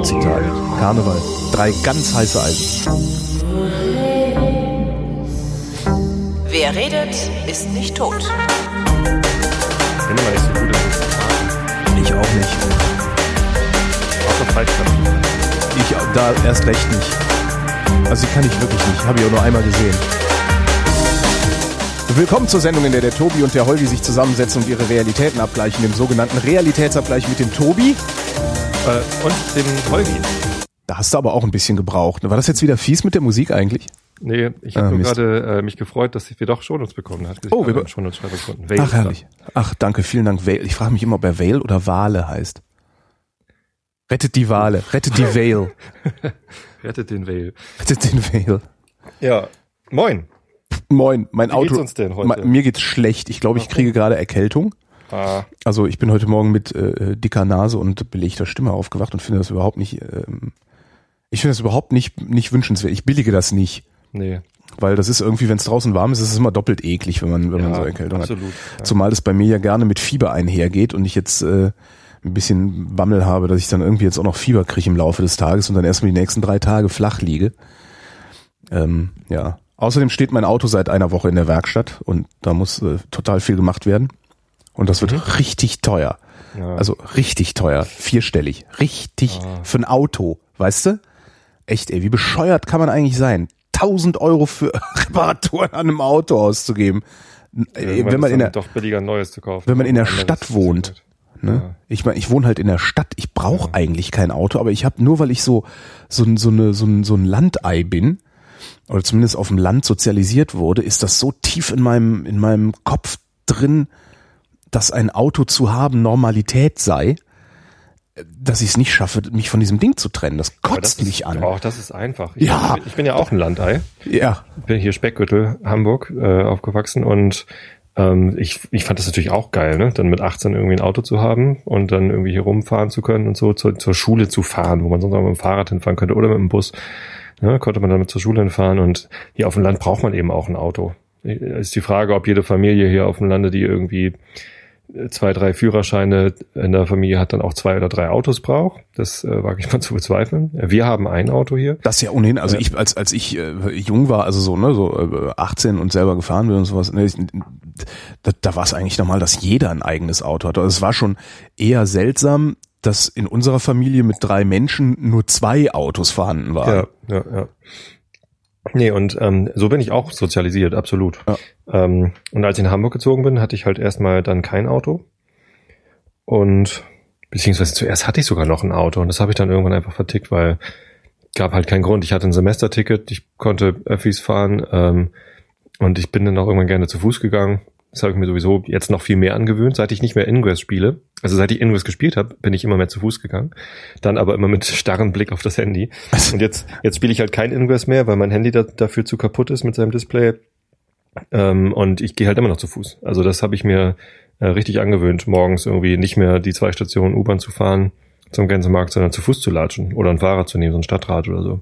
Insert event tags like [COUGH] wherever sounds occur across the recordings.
Luzi-Tage. Karneval. Drei ganz heiße Eisen. Wer redet, ist nicht tot. Ich bin immer nicht so gut Luzi-Tagen. Ich auch nicht. Außer Freitag. Ich da erst recht nicht. Also die kann ich wirklich nicht. Habe ich auch nur einmal gesehen. Willkommen zur Sendung, in der der Tobi und der Holgi sich zusammensetzen und ihre Realitäten abgleichen, dem sogenannten Realitätsabgleich mit dem Tobi. Äh, und dem Holgi. Da hast du aber auch ein bisschen gebraucht. War das jetzt wieder fies mit der Musik eigentlich? Nee, ich Ah, habe nur Mist. gerade äh, mich gefreut, dass wir doch Shownotes bekommen haben. Oh, wir be- Shownotes schreiben konnten. Ach, herrlich. Ach, danke, vielen Dank. Vale. Ich frage mich immer, ob er Vale oder Wale heißt. Rettet die Wale, rettet die Vale. [LAUGHS] Rettet den Vale. rettet den Vale. Ja, moin. Moin, mein Wie Auto. geht's uns denn heute? Mir geht's schlecht. Ich glaube, ich kriege gerade Erkältung. Ah, Also ich bin heute Morgen mit äh, dicker Nase und belegter Stimme aufgewacht und finde das überhaupt nicht. Ähm, ich finde das überhaupt nicht nicht wünschenswert. Ich billige das nicht, nee. weil das ist irgendwie, wenn es draußen warm ist, ist es immer doppelt eklig, wenn man wenn man so Erkältung absolut. hat. Ja. Zumal es bei mir ja gerne mit Fieber einhergeht und ich jetzt äh, ein bisschen Bammel habe, dass ich dann irgendwie jetzt auch noch Fieber kriege im Laufe des Tages und dann erstmal die nächsten drei Tage flach liege. Ähm, ja. Außerdem steht mein Auto seit einer Woche in der Werkstatt und da muss äh, total viel gemacht werden. Und das wird richtig teuer. Ja. Also richtig teuer. Vierstellig. Richtig für ein Auto. Weißt du? Echt, ey, wie bescheuert kann man eigentlich sein? 1000 Euro für [LAUGHS] Reparaturen an einem Auto auszugeben. Irgendwann wenn man in der, doch billiger neues zu kaufen. wenn man in der Stadt wohnt. Ne? Ja. Ich meine, ich wohne halt in der Stadt. Ich brauche eigentlich kein Auto, aber ich habe nur, weil ich so so, ein- so, eine, so, ein, so ein Landei bin oder zumindest auf dem Land sozialisiert wurde, ist das so tief in meinem in meinem Kopf drin, dass ein Auto zu haben Normalität sei, dass ich es nicht schaffe, mich von diesem Ding zu trennen. Das kotzt das mich ist, an. Auch das ist einfach. Ich, Ja. ich bin ja auch ein Landei. Ja, bin hier Speckgürtel, Hamburg, äh, aufgewachsen und ähm, ich, ich fand das natürlich auch geil, ne? Dann mit 18 irgendwie ein Auto zu haben und dann irgendwie hier rumfahren zu können und so zur, zur Schule zu fahren, wo man sonst auch mit dem Fahrrad hinfahren könnte oder mit dem Bus. Ne? Konnte man damit zur Schule hinfahren und hier auf dem Land braucht man eben auch ein Auto. Ist die Frage, ob jede Familie hier auf dem Lande, die irgendwie zwei, drei Führerscheine in der Familie hat, dann auch zwei oder drei Autos braucht. Das äh, wage ich [LAUGHS] mal zu bezweifeln. Wir haben ein Auto hier. Das ja ohnehin, also ich, als, als ich äh, jung war, also so, ne, so äh, 18 und selber gefahren bin und sowas, ne, ich, da, da war es eigentlich normal, dass jeder ein eigenes Auto hat. Also es war schon eher seltsam, dass in unserer Familie mit drei Menschen nur zwei Autos vorhanden waren. Ja, ja, ja. Nee, und ähm, so bin ich auch sozialisiert, absolut. Ja. Ähm, und als ich nach Hamburg gezogen bin, hatte ich halt erstmal dann kein Auto. Und beziehungsweise zuerst hatte ich sogar noch ein Auto und das habe ich dann irgendwann einfach vertickt, weil gab halt keinen Grund. Ich hatte ein Semesterticket, ich konnte Öffis fahren ähm, und ich bin dann auch irgendwann gerne zu Fuß gegangen. Das habe ich mir sowieso jetzt noch viel mehr angewöhnt, seit ich nicht mehr Ingress spiele. Also seit ich Ingress gespielt habe, bin ich immer mehr zu Fuß gegangen. Dann aber immer mit [LAUGHS] starrem Blick auf das Handy. Und jetzt, jetzt spiele ich halt kein Ingress mehr, weil mein Handy da, dafür zu kaputt ist mit seinem Display. Ähm, und ich gehe halt immer noch zu Fuß. Also das habe ich mir äh, richtig angewöhnt, morgens irgendwie nicht mehr die zwei Stationen U-Bahn zu fahren zum Gänsemarkt, sondern zu Fuß zu latschen oder ein Fahrrad zu nehmen, so ein Stadtrad oder so.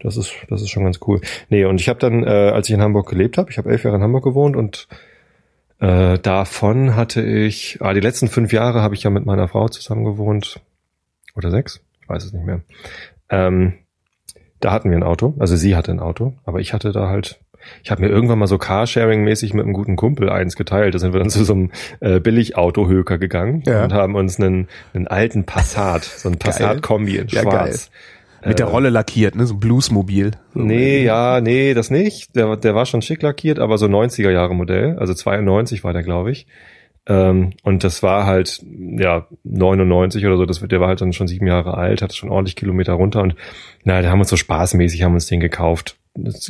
Das ist, das ist schon ganz cool. Nee, und ich habe dann, äh, als ich in Hamburg gelebt habe, ich habe elf Jahre in Hamburg gewohnt und äh, davon hatte ich, ah, die letzten fünf Jahre habe ich ja mit meiner Frau zusammen gewohnt. Oder sechs? Ich weiß es nicht mehr. Ähm, da hatten wir ein Auto, also sie hatte ein Auto, aber ich hatte da halt, ich habe mir irgendwann mal so Carsharing-mäßig mit einem guten Kumpel eins geteilt. Da sind wir dann zu so einem äh, Billig-Autohöker gegangen Ja. und haben uns einen, einen alten Passat, so ein Passat-Kombi in Ja, schwarz. Mit der Äh, Rolle lackiert, ne, so ein Bluesmobil. So. Nee, ja, nee, das nicht. Der, der war schon schick lackiert, aber so 90er Jahre Modell, also 92 war der, glaube ich. Ähm, und das war halt, ja, 99 oder so, das, der war halt dann schon sieben Jahre alt, hatte schon ordentlich Kilometer runter und na, da haben wir uns so spaßmäßig, haben uns den gekauft,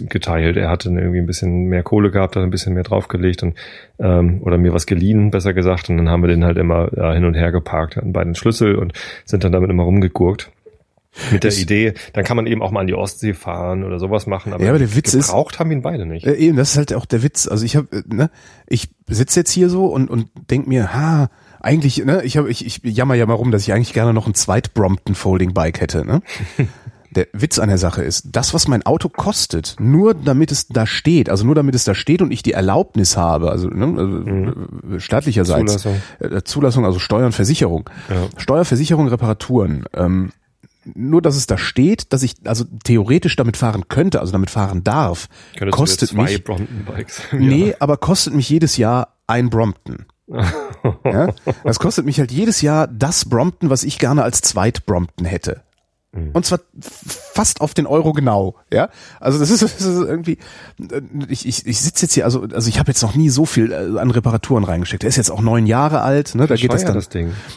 geteilt. Er hatte dann irgendwie ein bisschen mehr Kohle gehabt, hat ein bisschen mehr draufgelegt und ähm, oder mir was geliehen, besser gesagt. Und dann haben wir den halt immer ja, hin und her geparkt, hatten beiden Schlüssel und sind dann damit immer rumgegurkt. Mit der Das- Idee, dann kann man eben auch mal an die Ostsee fahren oder sowas machen. Aber, Ja, aber der Witz ist- gebraucht haben ihn beide nicht. Äh, eben, das ist halt auch der Witz. Also ich habe, ne, ich sitze jetzt hier so und und denk mir, ha, eigentlich, ne, ich habe, ich, ich jammer ja mal rum, dass ich eigentlich gerne noch ein zweit Brompton Folding Bike hätte, ne? [LAUGHS] Der Witz an der Sache ist, das, was mein Auto kostet, nur damit es da steht, also nur damit es da steht und ich die Erlaubnis habe, also, ne, also staatlicherseits, Zulassung. äh, Zulassung, also Steuern, Versicherung, Ja. Steuer, Versicherung, Reparaturen, ähm, nur, dass es da steht, dass ich also theoretisch damit fahren könnte, also damit fahren darf, Könntest kostet mich, Brompton-Bikes. [LAUGHS] nee, aber kostet mich jedes Jahr ein Brompton. [LAUGHS] Ja? Das kostet mich halt jedes Jahr das Brompton, was ich gerne als Zweit Brompton hätte. Und zwar fast auf den Euro genau, ja. Also das ist, [LAUGHS] das ist irgendwie, ich, ich, ich sitze jetzt hier, also, also ich habe jetzt noch nie so viel äh, an Reparaturen reingesteckt. Der ist jetzt auch neun Jahre alt, ne? Da geht das dann, das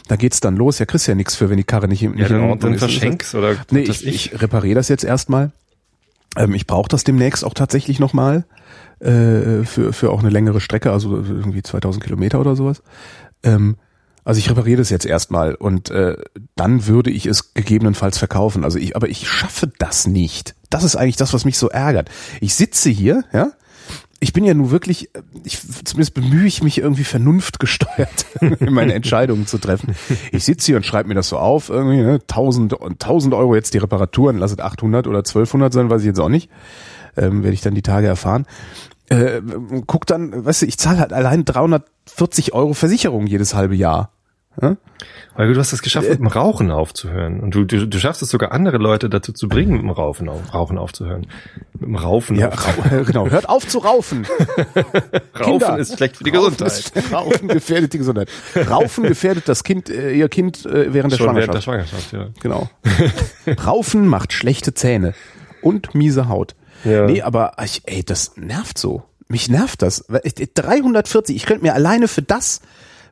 da geht's dann los. Ja, kriegst ja nichts für, wenn die Karre nicht, nicht Ja, in Ordnung ist. verschenkst oder Nee, was ich, ich repariere das jetzt erstmal. Ähm, ich brauche das demnächst auch tatsächlich nochmal äh, für, für auch eine längere Strecke, also irgendwie 2000 Kilometer oder sowas. Ähm, also ich repariere das jetzt erstmal und äh, dann würde ich es gegebenenfalls verkaufen. Also ich, aber ich schaffe das nicht. Das ist eigentlich das, was mich so ärgert. Ich sitze hier, ja. Ich bin ja nun wirklich, ich, zumindest bemühe ich mich irgendwie vernunftgesteuert, [LAUGHS] meine Entscheidungen zu treffen. Ich sitze hier und schreibe mir das so auf, irgendwie, ne, 1000, 1000 Euro jetzt die Reparaturen, lasset 800 oder 1200 sein, weiß ich jetzt auch nicht. Ähm, werde ich dann die Tage erfahren. Äh, guck dann, weißt du, ich zahle halt allein 340 Euro Versicherung jedes halbe Jahr. Ja? Weil du hast es geschafft, mit dem Rauchen aufzuhören. Und du, du, du schaffst es sogar andere Leute dazu zu bringen, mit dem Rauchen, auf, Rauchen aufzuhören. Mit dem Raufen. Ja, auf, rau- [LAUGHS] genau. Hört auf zu raufen. [LAUGHS] Raufen Kinder. ist schlecht für die Raufen Gesundheit. Ist, Raufen gefährdet die Gesundheit. Raufen gefährdet das Kind, äh, ihr Kind äh, während der Schon während der Schwangerschaft. Schwangerschaft, ja. Genau. [LAUGHS] Raufen macht schlechte Zähne und miese Haut. Ja. Nee, aber ich, ey, das nervt so. Mich nervt das. Weil ich- 340, ich könnte mir alleine für das,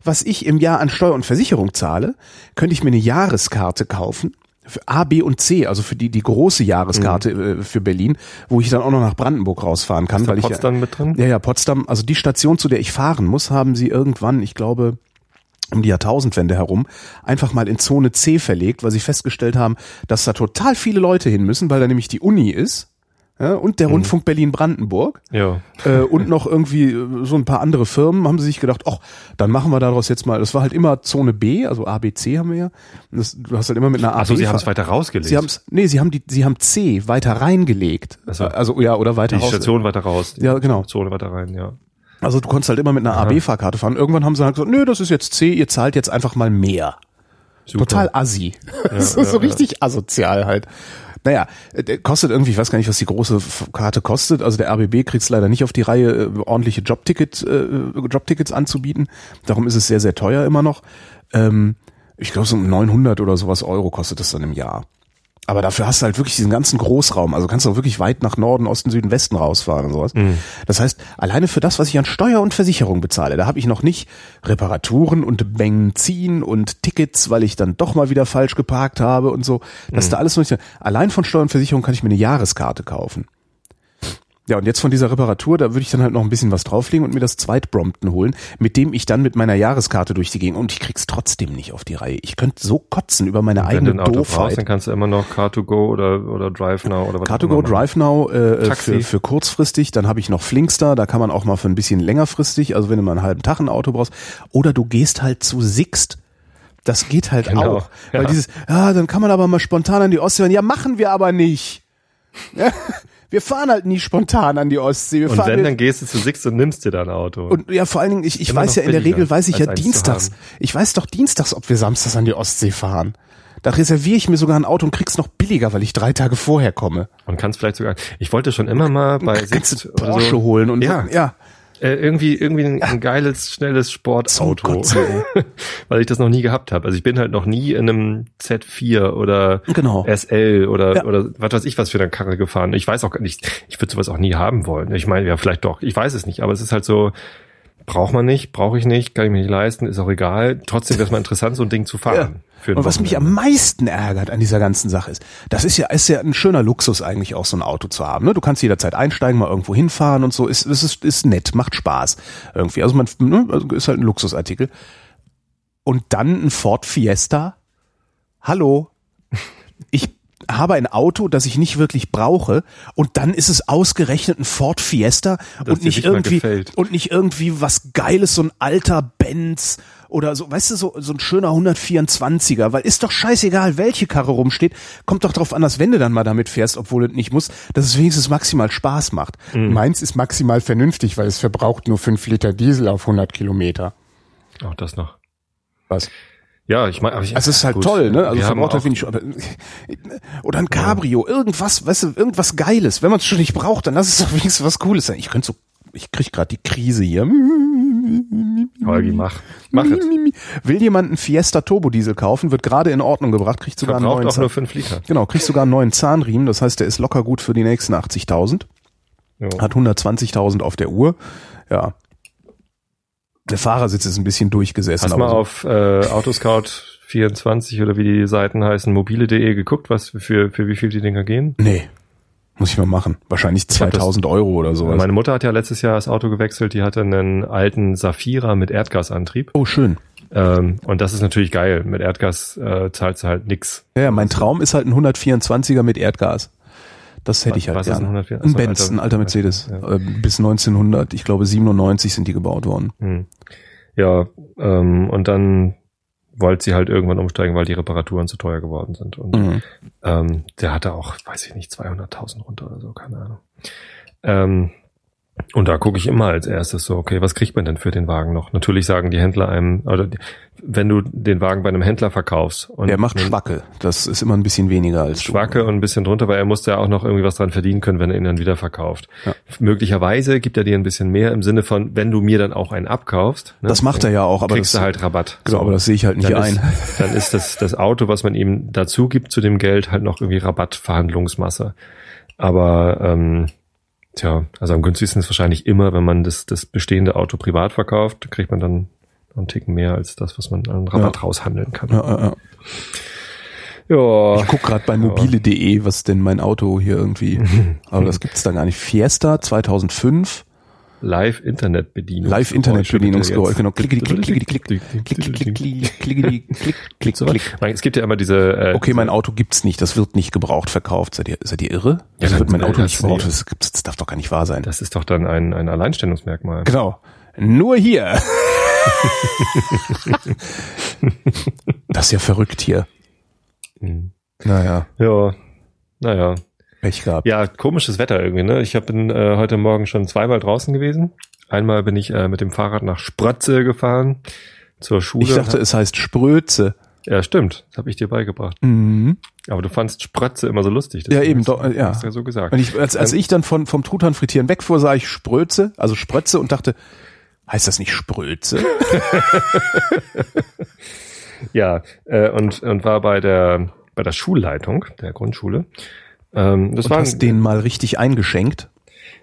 was ich im Jahr an Steuer und Versicherung zahle, könnte ich mir eine Jahreskarte kaufen. Für A, B und C, also für die, die große Jahreskarte äh, für Berlin, wo ich dann auch noch nach Brandenburg rausfahren kann. Ist weil ich ja- Potsdam mit drin? ja, ja, Potsdam, also die Station, zu der ich fahren muss, haben sie irgendwann, ich glaube, um die Jahrtausendwende herum, einfach mal in Zone C verlegt, weil sie festgestellt haben, dass da total viele Leute hin müssen, weil da nämlich die Uni ist. Ja, und der Rundfunk Berlin-Brandenburg Ja. äh, und noch irgendwie äh, so ein paar andere Firmen haben sie sich gedacht, ach, dann machen wir daraus jetzt mal, das war halt immer Zone B, also A, B, C haben wir ja. Das, du hast halt immer mit einer A, Achso, B sie haben es weiter rausgelegt. Sie haben's, nee, sie haben die, sie haben C weiter reingelegt. Ach so. Also ja, oder weiter die raus. Station weiter raus. Die Ja, genau. Zone weiter rein, ja. Also du konntest halt immer mit einer AB-Fahrkarte fahren. Irgendwann haben sie halt gesagt, nö, das ist jetzt C, ihr zahlt jetzt einfach mal mehr. Super. Total assi. das [LAUGHS] ist so richtig asozial halt. Naja, äh, kostet irgendwie, ich weiß gar nicht, was die große Karte kostet. Also der RBB kriegt es leider nicht auf die Reihe, äh, ordentliche Jobticket, äh, Jobtickets anzubieten. Darum ist es sehr, sehr teuer immer noch. Ähm, ich glaube, so um 900 oder sowas Euro kostet das dann im Jahr. Aber dafür hast du halt wirklich diesen ganzen Großraum. Also kannst du auch wirklich weit nach Norden, Osten, Süden, Westen rausfahren und sowas. Das heißt, alleine für das, was ich an Steuer und Versicherung bezahle, da habe ich noch nicht Reparaturen und Benzin und Tickets, weil ich dann doch mal wieder falsch geparkt habe und so. Das ist da alles noch nicht. Allein von Steuer und Versicherung kann ich mir eine Jahreskarte kaufen. Ja, und jetzt von dieser Reparatur, da würde ich dann halt noch ein bisschen was drauflegen und mir das Zweit Brompton holen, mit dem ich dann mit meiner Jahreskarte durch die Gegend und ich krieg's trotzdem nicht auf die Reihe. Ich könnte so kotzen über meine Wenn eigene du ein Auto brauchst, Doofheit. dann kannst du immer noch Car2Go oder, oder Drive Now oder was auch Car2Go, immer machen. Drive Now äh, Taxi. für, für kurzfristig, dann habe ich noch Flinkster, da kann man auch mal für ein bisschen längerfristig, also wenn du mal einen halben Tag ein Auto brauchst, oder du gehst halt zu Sixt. Das geht halt Genau, auch. Weil ja. dieses, ja, dann kann man aber mal spontan an die Ostsee. Ja, machen wir aber nicht. Ja, wir fahren halt nie spontan an die Ostsee. Wir Und wenn, dann gehst du zu Six und nimmst dir dein Auto. und ja, vor allen Dingen, ich, ich Immer weiß ja in der Regel, weiß ich ja dienstags. Ich weiß doch dienstags, ob wir samstags an die Ostsee fahren. Da reserviere ich mir sogar ein Auto und krieg's noch billiger, weil ich drei Tage vorher komme. Und kannst vielleicht sogar, ich wollte schon immer mal bei oder Porsche so, holen und ja, ja. Äh, irgendwie irgendwie ein, ein [LAUGHS] geiles schnelles Sportauto, [LAUGHS] weil ich das noch nie gehabt habe. Also ich bin halt noch nie in einem Z4 oder Genau. SL oder Ja. oder was weiß ich was für eine Karre gefahren. Ich weiß auch gar nicht, ich würde sowas auch nie haben wollen. Ich meine, ja vielleicht doch, ich weiß es nicht, aber es ist halt so braucht man nicht, brauche ich nicht, kann ich mir nicht leisten, ist auch egal. Trotzdem wäre es mal interessant so ein Ding zu fahren. Ein Und was mich am meisten ärgert an dieser ganzen Sache ist, das ist ja, ist ja ein schöner Luxus eigentlich auch so ein Auto zu haben. Ne? Du kannst jederzeit einsteigen, mal irgendwo hinfahren und so. Ist, ist, ist, ist nett, macht Spaß irgendwie. Also man ne? also ist halt ein Luxusartikel. Und dann ein Ford Fiesta. Hallo, ich habe ein Auto, das ich nicht wirklich brauche, und dann ist es ausgerechnet ein Ford Fiesta Das und nicht irgendwie und nicht irgendwie was Geiles, so ein alter Benz oder so, weißt du, so, so ein schöner 124er, weil ist doch scheißegal, welche Karre rumsteht, kommt doch drauf an, dass wenn du dann mal damit fährst, obwohl es nicht muss, dass es wenigstens maximal Spaß macht. Mhm. Meins ist maximal vernünftig, weil es verbraucht nur 5 Liter Diesel auf 100 Kilometer. Auch das noch. Was? Ja, ich meine, ich, Also es ist halt gut, toll, ne? Also verbraucht halt wenig, oder ein Cabrio, irgendwas, weißt du, irgendwas Geiles. Wenn man es schon nicht braucht, dann lass es doch wenigstens was Cooles sein. Ich könnte so, ich krieg gerade die Krise hier. Holgi, mach. Mach es. Will jemand einen Fiesta Turbo Diesel kaufen, wird gerade in Ordnung gebracht, kriegt sogar einen neuen auch nur Zahn. 5 Liter. Genau, kriegt sogar einen neuen Zahnriemen, das heißt, der ist locker gut für die nächsten 80.000. Ja. Hat 120.000 auf der Uhr. Ja. Der Fahrersitz ist ein bisschen durchgesessen. Hast du mal so- auf äh, Autoscout 24 oder wie die Seiten heißen, mobile.de geguckt, was für, für wie viel die Dinger gehen? Nee. Muss ich mal machen. Wahrscheinlich hab das- 2000 Euro oder sowas. Meine Mutter hat ja letztes Jahr das Auto gewechselt, die hatte einen alten Safira mit Erdgasantrieb. oh, schön. Ähm, und das ist natürlich geil. Mit Erdgas äh, zahlst du halt nix. Ja, mein Traum ist halt ein 124er mit Erdgas. Das hätte ich halt Was ist gerne. ein 104? Ein Benz, alter- ein alter Mercedes. Ja. Äh, Bis 1900, ich glaube 97 sind die gebaut worden. Hm. Ja, ähm, und dann wollte sie halt irgendwann umsteigen, weil die Reparaturen zu teuer geworden sind. Und Mhm. ähm, der hatte auch, weiß ich nicht, 200.000 runter oder so, keine Ahnung. Ähm, und da gucke ich immer als erstes so, okay, was kriegt man denn für den Wagen noch? Natürlich sagen die Händler einem, oder wenn du den Wagen bei einem Händler verkaufst und Der macht Schwacke. Das ist immer ein bisschen weniger als du. Schwacke und ein bisschen drunter, weil er muss ja auch noch irgendwie was dran verdienen können, wenn er ihn dann wieder verkauft. Ja. Möglicherweise gibt er dir ein bisschen mehr im Sinne von, wenn du mir dann auch einen abkaufst. Ne, Das macht er ja auch, aber kriegst das, du halt Rabatt. genau, So. aber das sehe ich halt nicht dann ein. Ist, [LAUGHS] dann ist das, das Auto, was man ihm dazu gibt zu dem Geld, halt noch irgendwie Rabattverhandlungsmasse. Aber ähm, tja, also am günstigsten ist wahrscheinlich immer, wenn man das, das bestehende Auto privat verkauft, kriegt man dann einen Ticken mehr als das, was man an Rabatt Ja. raushandeln kann. Ja, ja, ja. Ja. Ich guck gerade bei mobile.de, was denn mein Auto hier irgendwie, [LAUGHS] aber das gibt's da gar nicht. Fiesta 2005, Live-Internet-Bedienung. Live-Internet-Bedienungsgeräusch, genau. Klick, klick, klick, klick, klick, klick, klick, klick, klick, klick, klick, klick, So, klick. Es gibt ja immer diese. Äh, Okay, mein Auto gibt's nicht, das wird nicht gebraucht verkauft. Seid ihr, seid ihr irre? Das dann- wird mein Auto das- nicht gebraucht, das, gibt's, das darf doch gar nicht wahr sein. Das ist doch dann ein, ein Alleinstellungsmerkmal. Genau. Nur hier. [LAUGHS] das ist ja verrückt hier. Mhm. Naja, Ja, naja. Pech gehabt. Ja, komisches Wetter irgendwie, ne? Ich hab, bin äh, heute Morgen schon zweimal draußen gewesen. Einmal bin ich äh, mit dem Fahrrad nach Sprötze gefahren zur Schule. Ich dachte, es heißt Spröze. ja, stimmt. Das habe ich dir beigebracht. Mhm. Aber du fandst Sprötze immer so lustig. Ja, eben, doch, du- ja. Hast du ja so gesagt. Und ich, als, als ich dann von, vom Truthahn frittieren wegfuhr, sah ich Spröze, also Sprötze und dachte, heißt das nicht Spröze? [LAUGHS] Ja, äh, und, und war bei der, bei der Schulleitung der Grundschule. Ähm, das Und war hast den mal richtig eingeschenkt?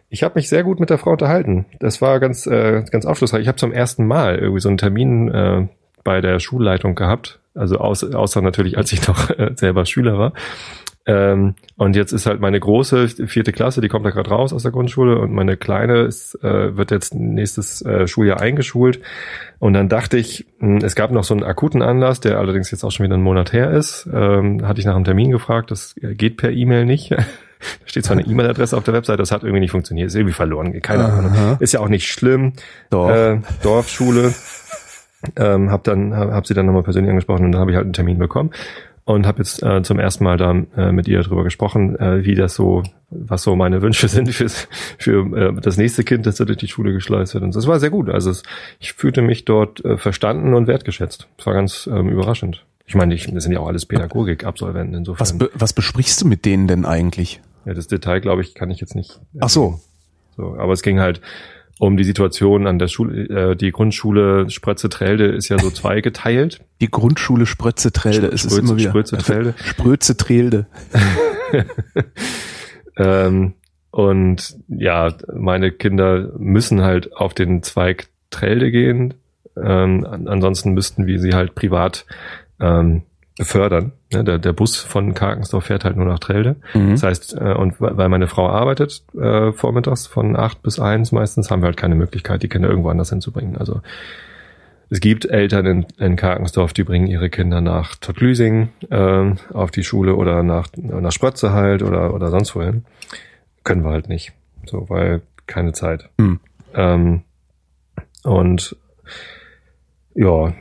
Ich habe mich sehr gut mit der Frau unterhalten. Das war ganz, äh, ganz aufschlussreich. Ich habe zum ersten Mal irgendwie so einen Termin äh, bei der Schulleitung gehabt. Also aus, außer natürlich, als ich noch äh, selber Schüler war. Ähm, und jetzt ist halt meine große vierte Klasse, die kommt da gerade raus aus der Grundschule und meine kleine ist, äh, wird jetzt nächstes äh, Schuljahr eingeschult. Und dann dachte ich, mh, es gab noch so einen akuten Anlass, der allerdings jetzt auch schon wieder einen Monat her ist. Ähm, hatte ich nach einem Termin gefragt, das äh, geht per E-Mail nicht. [LAUGHS] da steht zwar eine E-Mail-Adresse auf der Website, das hat irgendwie nicht funktioniert, ist irgendwie verloren, keine Ahnung. Aha. Ist ja auch nicht schlimm. Doch. Äh, Dorfschule. Ähm, hab dann hab, hab sie dann nochmal persönlich angesprochen und dann habe ich halt einen Termin bekommen und habe jetzt äh, zum ersten Mal da äh, mit ihr darüber gesprochen, äh, wie das so, was so meine Wünsche [LAUGHS] sind fürs, für äh, das nächste Kind, das da durch die Schule geschleust wird. Und das war sehr gut. Also es, ich fühlte mich dort äh, verstanden und wertgeschätzt. Das war ganz ähm, überraschend. Ich meine, ich, das sind ja auch alles Pädagogik-Absolventen insofern. Was, be, was besprichst du mit denen denn eigentlich? ja, das Detail, glaube ich, kann ich jetzt nicht. Ach so. So, aber es ging halt um die Situation an der Schule, äh, die Grundschule Sprötze-Trelde ist ja so [LAUGHS] zweigeteilt. Die Grundschule Sprötze Trelde. Es ist Sprötze- immer wieder. Sprötze Trelde. [LAUGHS] Sprötze Trelde. [LAUGHS] Ähm, und ja, meine Kinder müssen halt auf den Zweig Trelde gehen. Ähm, an, ansonsten müssten wir sie halt privat ähm, befördern. Ne, der, der Bus von Karkensdorf fährt halt nur nach Trelde. Mhm. Das heißt, äh, und weil meine Frau arbeitet äh, vormittags von acht bis eins meistens, haben wir halt keine Möglichkeit, die Kinder irgendwo anders hinzubringen. Also es gibt Eltern in, in Karkensdorf, die bringen ihre Kinder nach Tottlüsing äh, auf die Schule oder nach, nach Sprötze halt oder, oder sonst wohin. Können wir halt nicht. So, weil keine Zeit. Hm. Ähm, und ja,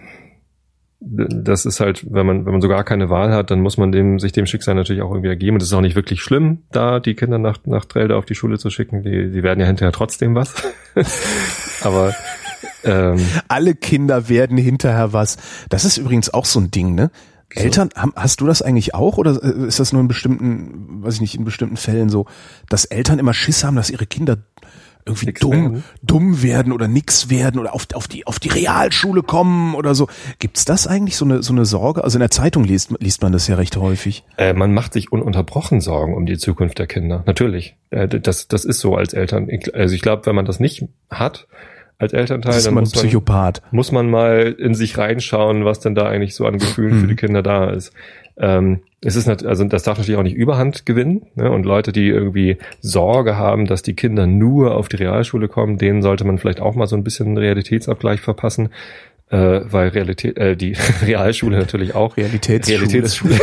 das ist halt, wenn man, wenn man so gar keine Wahl hat, dann muss man dem, sich dem Schicksal natürlich auch irgendwie ergeben. Und es ist auch nicht wirklich schlimm, da die Kinder nach, nach Trelde auf die Schule zu schicken. Die, die werden ja hinterher trotzdem was. [LAUGHS] Aber ähm, Alle Kinder werden hinterher was. Das ist übrigens auch so ein Ding, ne? Eltern, haben, hast du das eigentlich auch oder äh, ist das nur in bestimmten, weiß ich nicht, in bestimmten Fällen so, dass Eltern immer Schiss haben, dass ihre Kinder irgendwie Nix dumm, werden? dumm werden oder nix werden oder auf, auf die, auf die Realschule kommen oder so. Gibt's das eigentlich so eine, so eine Sorge? Also in der Zeitung liest, liest man das ja recht häufig. Äh, man macht sich ununterbrochen Sorgen um die Zukunft der Kinder. Natürlich. Äh, das, das ist so als Eltern. Also ich glaube, wenn man das nicht hat als Elternteil, Das ist dann man muss man, Psychopath. muss man mal in sich reinschauen, was denn da eigentlich so an Gefühlen Mhm. für die Kinder da ist. Ähm, es ist also das darf natürlich auch nicht Überhand gewinnen. Ne? Und Leute, die irgendwie Sorge haben, dass die Kinder nur auf die Realschule kommen, denen sollte man vielleicht auch mal so ein bisschen Realitätsabgleich verpassen. Äh, weil Realität, äh, die [LAUGHS] Realschule natürlich auch Realitätsschule. Realitätsschule. [LAUGHS]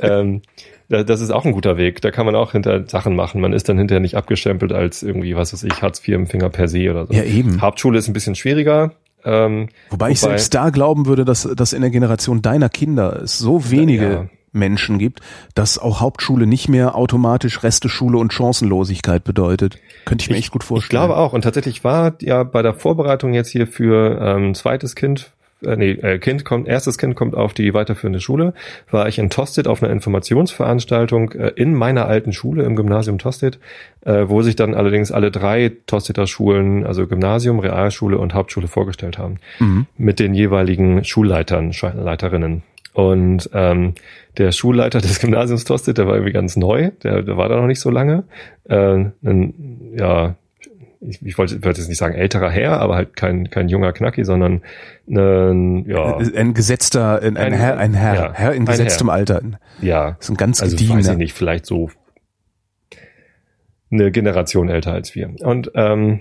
ähm, da- das ist auch ein guter Weg. Da kann man auch hinter Sachen machen. Man ist dann hinterher nicht abgestempelt als irgendwie, was weiß ich, Hartz-IV-Empfänger per se oder so. Ja, eben. Hauptschule ist ein bisschen schwieriger. Ähm, Wobei ich selbst da glauben würde, dass, dass in der Generation deiner Kinder es so wenige Ja. Menschen gibt, dass auch Hauptschule nicht mehr automatisch Resteschule und Chancenlosigkeit bedeutet. Könnte ich mir echt gut Ich vorstellen. glaube auch. Und tatsächlich war ja bei der Vorbereitung jetzt hier für ähm, zweites Kind, äh, nee, äh, Kind kommt, erstes Kind kommt auf die weiterführende Schule, war ich in Tosted auf einer Informationsveranstaltung äh, in meiner alten Schule im Gymnasium Tosted, äh, wo sich dann allerdings alle drei Tosteder Schulen, also Gymnasium, Realschule und Hauptschule vorgestellt haben. Mhm. Mit den jeweiligen Schulleitern, Leiterinnen. Und ähm, der Schulleiter des Gymnasiums Tosted, der war irgendwie ganz neu, der, der war da noch nicht so lange. Äh, ein, ja, ich, ich wollte, wollte jetzt nicht sagen älterer Herr, aber halt kein, kein junger Knacki, sondern ein, ja, Ein gesetzter, ein, ein Herr, ein Herr, ja, Herr in gesetztem Alter. ja, Das ist ein ganz also gediegener. weiß ich nicht, vielleicht so eine Generation älter als wir. Und ähm,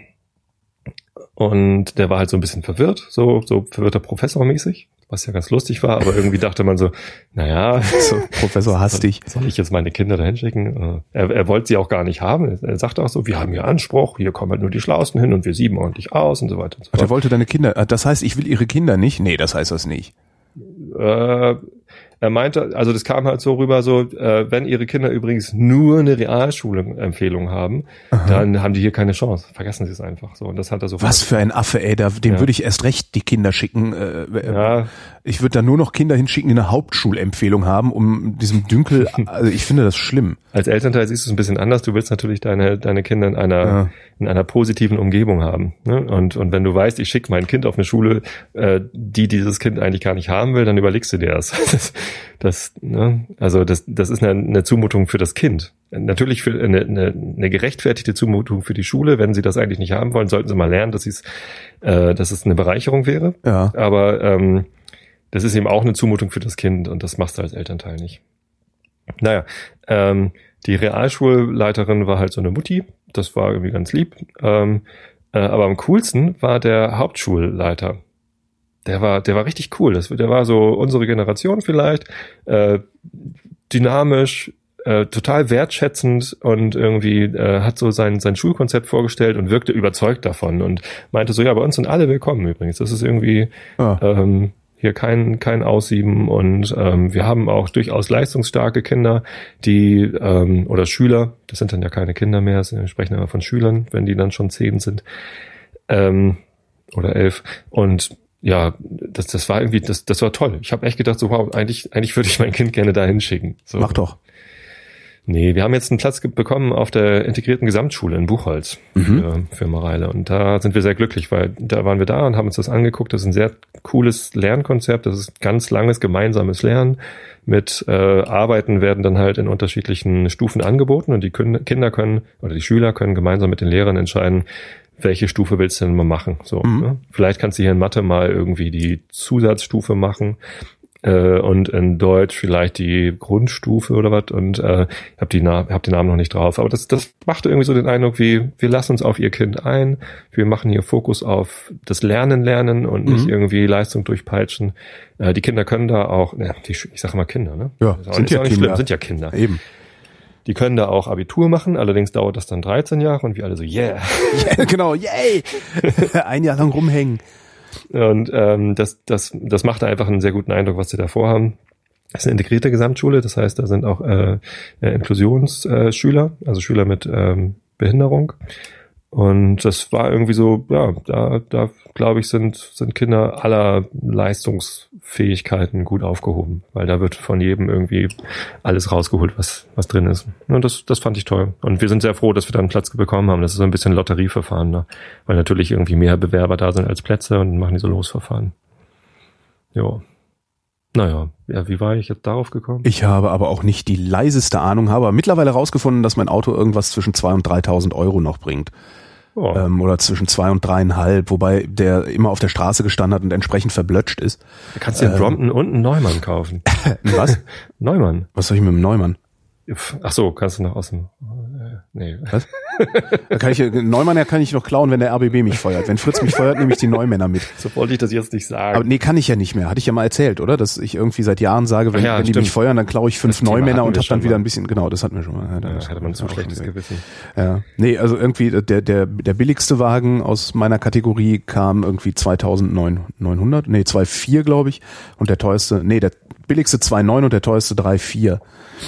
und der war halt so ein bisschen verwirrt, so so verwirrter Professor mäßig, was ja ganz lustig war, aber irgendwie dachte man so, naja, [LAUGHS] So, Professor Hastig. soll ich jetzt meine Kinder da hinschicken? Äh, Er, er wollte sie auch gar nicht haben. Er sagte auch so, wir haben hier Anspruch, hier kommen halt nur die Schlausten hin und wir sieben ordentlich aus und so weiter und so der fort. wollte deine Kinder. ah, Das heißt, ich will ihre Kinder nicht? Nee, das heißt das nicht. Äh, er meinte, also das kam halt so rüber, so, äh, wenn ihre Kinder übrigens nur eine Realschule-Empfehlung haben, dann haben die hier keine Chance. Vergessen sie es einfach. So, und das hat er so Was für ein Affe, ey. Da, dem Ja. würde ich erst recht die Kinder schicken. Äh, äh, Ja, Ich würde da nur noch Kinder hinschicken, die eine Hauptschulempfehlung haben, um diesem Dünkel. [LAUGHS] Also ich finde das schlimm. als Elternteil siehst du es ein bisschen anders. Du willst natürlich deine, deine Kinder in einer, Ja. in einer positiven Umgebung haben. Ne? Und, und wenn du weißt, ich schicke mein Kind auf eine Schule, äh, die dieses Kind eigentlich gar nicht haben will, dann überlegst du dir das. [LAUGHS] das, ne? Also das, das ist eine, eine Zumutung für das Kind. Natürlich für eine, eine, eine gerechtfertigte Zumutung für die Schule. Wenn sie das eigentlich nicht haben wollen, sollten sie mal lernen, dass, sie's, äh, dass es eine Bereicherung wäre. Ja. Aber ähm, das ist eben auch eine Zumutung für das Kind und das machst du als Elternteil nicht. Naja, ähm, die Realschulleiterin war halt so eine Mutti, das war irgendwie ganz lieb. Ähm, äh, aber am coolsten war der Hauptschulleiter. Der war, der war richtig cool. Das, der war so unsere Generation vielleicht, äh, dynamisch, äh, total wertschätzend und irgendwie äh, hat so sein, sein Schulkonzept vorgestellt und wirkte überzeugt davon und meinte so, ja, bei uns sind alle willkommen übrigens. Das ist irgendwie Ja. ähm, hier kein, kein Aussieben und ähm, wir haben auch durchaus leistungsstarke Kinder, die ähm, oder Schüler, das sind dann ja keine Kinder mehr, wir sprechen immer von Schülern, wenn die dann schon zehn sind ähm, oder elf und ja, das, das war irgendwie, das, das war toll. Ich habe echt gedacht, so wow, eigentlich, eigentlich würde ich mein Kind gerne da hinschicken. So. Mach doch. Nee, wir haben jetzt einen Platz bekommen auf der integrierten Gesamtschule in Buchholz für, für Mareile. Und da sind wir sehr glücklich, weil da waren wir da und haben uns das angeguckt. Das ist ein sehr cooles Lernkonzept. Das ist ganz langes gemeinsames Lernen. Mit äh, Arbeiten werden dann halt in unterschiedlichen Stufen angeboten und die Kinder können oder die Schüler können gemeinsam mit den Lehrern entscheiden, welche Stufe willst du denn mal machen? So, ne? Vielleicht kannst du hier in Mathe mal irgendwie die Zusatzstufe machen äh, und in Deutsch vielleicht die Grundstufe oder was und äh, ich habe die Na hab den Namen noch nicht drauf, aber das das machte irgendwie so den Eindruck, wie wir lassen uns auf ihr Kind ein, wir machen hier Fokus auf das Lernen lernen und nicht Mhm. irgendwie Leistung durchpeitschen. Äh, die Kinder können da auch, ja, die, ich sage mal Kinder, ne? Ja, auch- sind ja auch nicht Kinder. Schlimm, sind ja Kinder. Eben. Die können da auch Abitur machen, allerdings dauert das dann 13 Jahre und wir alle so, yeah. Ja, [LAUGHS] genau, yay! [LAUGHS] Ein Jahr lang rumhängen. Und ähm, das, das, das macht einfach einen sehr guten Eindruck, was sie da vorhaben. Das ist eine integrierte Gesamtschule, das heißt, da sind auch äh, äh, Inklusionsschüler, Schüler, also Schüler mit ähm, Behinderung. Und das war irgendwie so, ja, da, da glaube ich, sind, sind Kinder aller Leistungsfähigkeiten gut aufgehoben, weil da wird von jedem irgendwie alles rausgeholt, was, was drin ist. Und das, das fand ich toll. Und wir sind sehr froh, dass wir da einen Platz bekommen haben. Das ist so ein bisschen Lotterieverfahren, ne? weil natürlich irgendwie mehr Bewerber da sind als Plätze und machen die so Losverfahren. Ja. Naja, ja, wie war ich jetzt darauf gekommen? Ich habe aber auch nicht die leiseste Ahnung, habe aber mittlerweile rausgefunden, dass mein Auto irgendwas zwischen zwei und 3.000 Euro noch bringt. Oh. Ähm, oder zwischen zwei und dreieinhalb, wobei der immer auf der Straße gestanden hat und entsprechend verblötscht ist. Da kannst du dir einen Brompton und einen Neumann kaufen. [LAUGHS] Was? Neumann. Was soll ich mit dem Neumann? Ach so, kannst du noch aus dem, nee. Was? Da kann ich, Neumann, ja kann ich noch klauen, wenn der RBB mich feuert. Wenn Fritz mich feuert, nehme ich die Neumänner mit. So wollte ich das jetzt nicht sagen. Aber nee, kann ich ja nicht mehr. Hatte ich ja mal erzählt, oder? Dass ich irgendwie seit Jahren sage, wenn, ja, wenn die mich feuern, dann klaue ich fünf Das Neumänner und hab dann wieder mal. ein bisschen, genau, das hatten wir schon mal. Ja, ja, das hatte man so ein auch schlechtes Gewissen. Ja. Nee, also irgendwie der, der, der billigste Wagen aus meiner Kategorie kam irgendwie 2900, nee, 2,4 glaube ich. Und der teuerste, nee, der billigste 2,9 und der teuerste 3,4.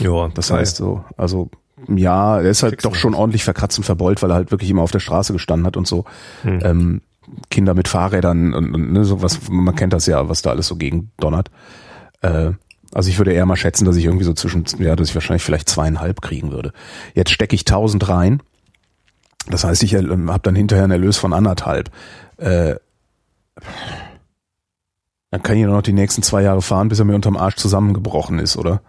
Ja, Das heißt so, also ja, der ist halt doch schon ordentlich verkratzt und verbeult, weil er halt wirklich immer auf der Straße gestanden hat und so. Hm. Ähm, Kinder mit Fahrrädern und, und ne, sowas, man kennt das ja, was da alles so gegen donnert. Äh, also ich würde eher mal schätzen, dass ich irgendwie so zwischen, ja, dass ich wahrscheinlich vielleicht zweieinhalb kriegen würde. Jetzt stecke ich 1000 rein. Das heißt, ich ähm, habe dann hinterher einen Erlös von anderthalb. Äh, dann kann ich nur noch die nächsten zwei Jahre fahren, bis er mir unterm Arsch zusammengebrochen ist, oder?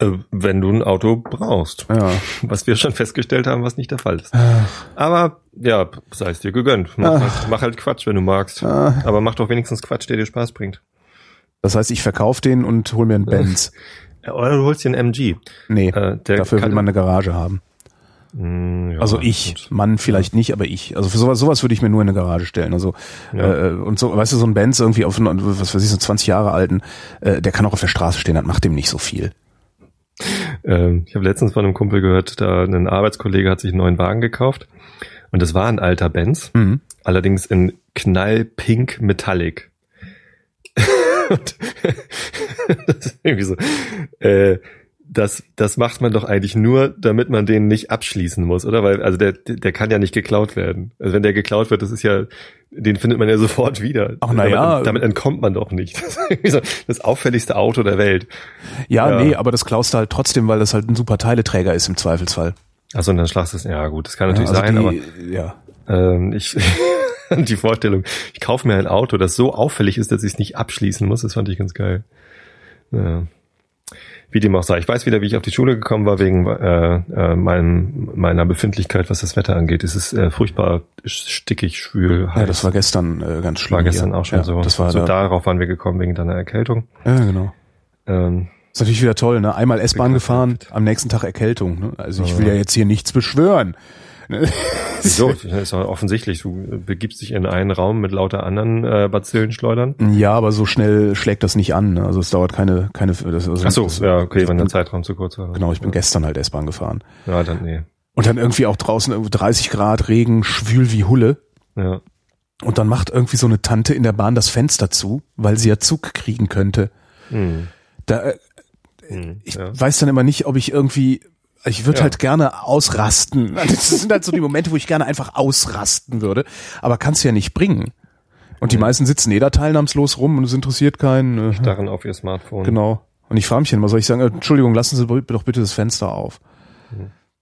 Äh, wenn du ein Auto brauchst. Ja. Was wir schon festgestellt haben, was nicht der Fall ist. Aber ja, sei es dir gegönnt. Mach, halt, mach halt Quatsch, wenn du magst. Ah. Aber mach doch wenigstens Quatsch, der dir Spaß bringt. Das heißt, ich verkaufe den und hol mir einen Benz. Ja, Oder du holst dir einen MG. Nee, Äh, dafür will man eine Garage haben. Mm, ja, Also ich, gut. Mann vielleicht nicht, aber ich. Also für sowas, sowas würde ich mir nur in eine Garage stellen. Also Ja. äh, und so, weißt du, so ein Benz irgendwie auf einen, was weiß ich, so 20 Jahre alten, äh, der kann auch auf der Straße stehen, das macht dem nicht so viel. Ähm, ich habe letztens von einem Kumpel gehört, da ein Arbeitskollege hat sich einen neuen Wagen gekauft. Und das war ein alter Benz, Mhm. allerdings in knallpink Metallic. [LAUGHS] [LAUGHS] Das ist irgendwie so. Äh, das, das macht man doch eigentlich nur, damit man den nicht abschließen muss, oder? Weil, also der, der kann ja nicht geklaut werden. Also wenn der geklaut wird, das ist ja, den findet man ja sofort wieder. Ach, na ja. Damit, damit entkommt man doch nicht. [LAUGHS] Das so auffälligste Auto der Welt. Ja, Ja. nee, aber das klaust du halt trotzdem, weil das halt ein super Teileträger ist im Zweifelsfall. Achso, und dann schlagst du es. Ja, gut, das kann natürlich also sein, aber die, ja. Ähm, ich [LAUGHS] die Vorstellung, ich kaufe mir ein Auto, das so auffällig ist, dass ich es nicht abschließen muss, das fand ich ganz geil. Ja. Wie dem auch sei. Ich weiß wieder, wie ich auf die Schule gekommen war, wegen äh, äh, meinem, meiner Befindlichkeit, was das Wetter angeht. Es ist äh, furchtbar stickig, schwül, heiß. ja, das war gestern äh, ganz schlimm. war gestern hier. auch schon ja, so. Das war so da, darauf waren wir gekommen wegen deiner Erkältung. Ja, genau. Ähm, Ist natürlich wieder toll, ne? Einmal S-Bahn gefahren, am nächsten Tag Erkältung. Ne? Also ich will ja jetzt hier nichts beschwören. Ne? [LAUGHS] wieso? Das ist doch offensichtlich. Du begibst dich in einen Raum mit lauter anderen äh, Bazillenschleudern. Ja, aber so schnell schlägt das nicht an. Ne? Also es dauert keine, keine. Das, also Ach so, das, ja, okay, wenn der Zeitraum zu kurz war. Genau, ich bin ja. gestern halt S-Bahn gefahren. Ja, dann nee. Und dann irgendwie auch draußen irgendwie 30 Grad, Regen, schwül wie Hulle. Ja. Und dann macht irgendwie so eine Tante in der Bahn das Fenster zu, weil sie ja Zug kriegen könnte. Hm. Da, äh, Hm. ich ja. weiß dann immer nicht, ob ich irgendwie, ich würde Ja. halt gerne ausrasten. [LAUGHS] Das sind halt so die Momente, wo ich gerne einfach ausrasten würde. Aber kannst ja nicht bringen. Und die meisten sitzen eh da teilnahmslos rum und es interessiert keinen. äh, Starren auf ihr Smartphone. Genau. Und ich frage mich immer, soll ich sagen, äh, Entschuldigung, lassen Sie doch bitte das Fenster auf.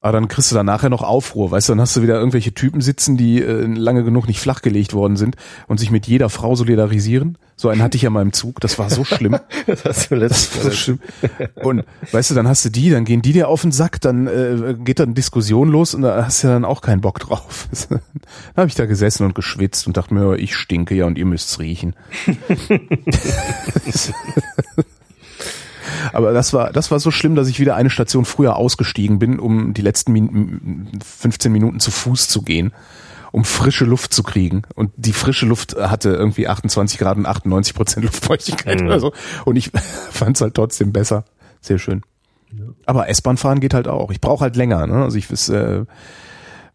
Aber dann kriegst du dann nachher noch Aufruhr, weißt du, dann hast du wieder irgendwelche Typen sitzen, die äh, lange genug nicht flachgelegt worden sind und sich mit jeder Frau solidarisieren. So einen hatte ich ja mal im Zug, das war so schlimm. [LAUGHS] Das hast du Das war so schlimm. Und weißt du, dann hast du die, dann gehen die dir auf den Sack, dann äh, geht dann Diskussion los und da hast du ja dann auch keinen Bock drauf. [LAUGHS] dann habe ich da gesessen und geschwitzt und dachte mir, ich stinke ja und ihr müsst's riechen. [LAUGHS] Aber das war, das war so schlimm, dass ich wieder eine Station früher ausgestiegen bin, um die letzten Min 15 Minuten zu Fuß zu gehen, um frische Luft zu kriegen. Und die frische Luft hatte irgendwie 28 Grad und 98 Prozent Luftfeuchtigkeit Mhm. oder so. Und ich [LAUGHS] fand es halt trotzdem besser. Sehr schön. Aber S-Bahn fahren geht halt auch. Ich brauche halt länger. Ne? Also ich weiß, äh,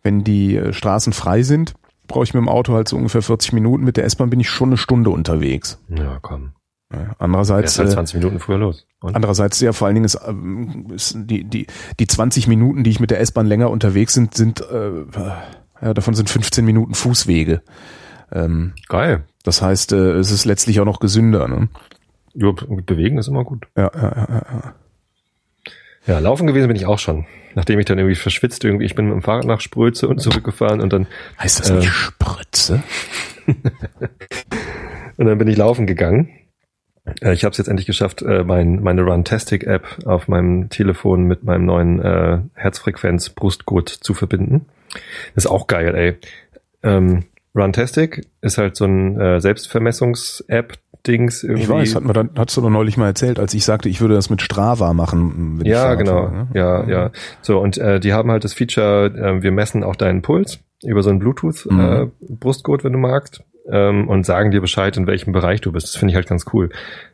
wenn die äh, Straßen frei sind, brauche ich mit dem Auto halt so ungefähr 40 Minuten. Mit der S-Bahn bin ich schon eine Stunde unterwegs. Ja, komm. Ja, Er Andererseits, ist halt äh, 20 Minuten früher los. Und? Andererseits ja vor allen Dingen ist, ähm, ist die die die 20 Minuten, die ich mit der S-Bahn länger unterwegs sind, sind äh, ja, davon sind 15 Minuten Fußwege. Ähm, Geil. das heißt, äh, es ist letztlich auch noch gesünder. Ne? Ja, bewegen ist immer gut. Ja, ja, ja, ja. Ja, laufen gewesen bin ich auch schon. Nachdem ich dann irgendwie verschwitzt irgendwie, ich bin mit dem Fahrrad nach Spröze und zurückgefahren und dann, Heißt das Äh. nicht Spritze? [LAUGHS] und dann bin ich laufen gegangen. Äh, Ich habe es jetzt endlich geschafft, äh, mein, meine Runtastic-App auf meinem Telefon mit meinem neuen äh, Herzfrequenz-Brustgurt zu verbinden. Das ist auch geil, ey. Ähm, Runtastic ist halt so ein äh, Selbstvermessungs-App-Dings irgendwie. Ich weiß, hat man dann, hast du doch neulich mal erzählt, als ich sagte, ich würde das mit Strava machen. Ja, genau. fahre, ne? Ja, ja. So, und äh, die haben halt das Feature, äh, wir messen auch deinen Puls über so einen Bluetooth-Brustgurt, wenn du magst, ähm, und sagen dir Bescheid, in welchem Bereich du bist. Das finde ich halt ganz cool,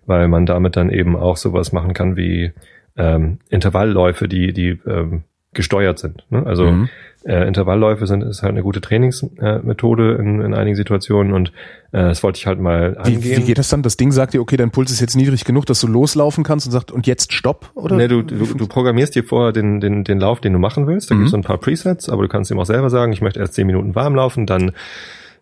weil man damit dann eben auch sowas machen kann wie ähm, Intervallläufe, die, die ähm, gesteuert sind. Ne? Also Mhm. äh, Intervallläufe sind ist halt eine gute Trainingsmethode äh, in, in einigen Situationen und äh, das wollte ich halt mal Wie, angehen. wie geht das dann? Das Ding sagt dir, okay, dein Puls ist jetzt niedrig genug, dass du loslaufen kannst und sagt, und jetzt stopp? Oder? Nee, du, du, du programmierst dir vorher den, den, den Lauf, den du machen willst. Da Mhm. gibt's so ein paar Presets, aber du kannst ihm auch selber sagen, ich möchte erst zehn Minuten warm laufen, dann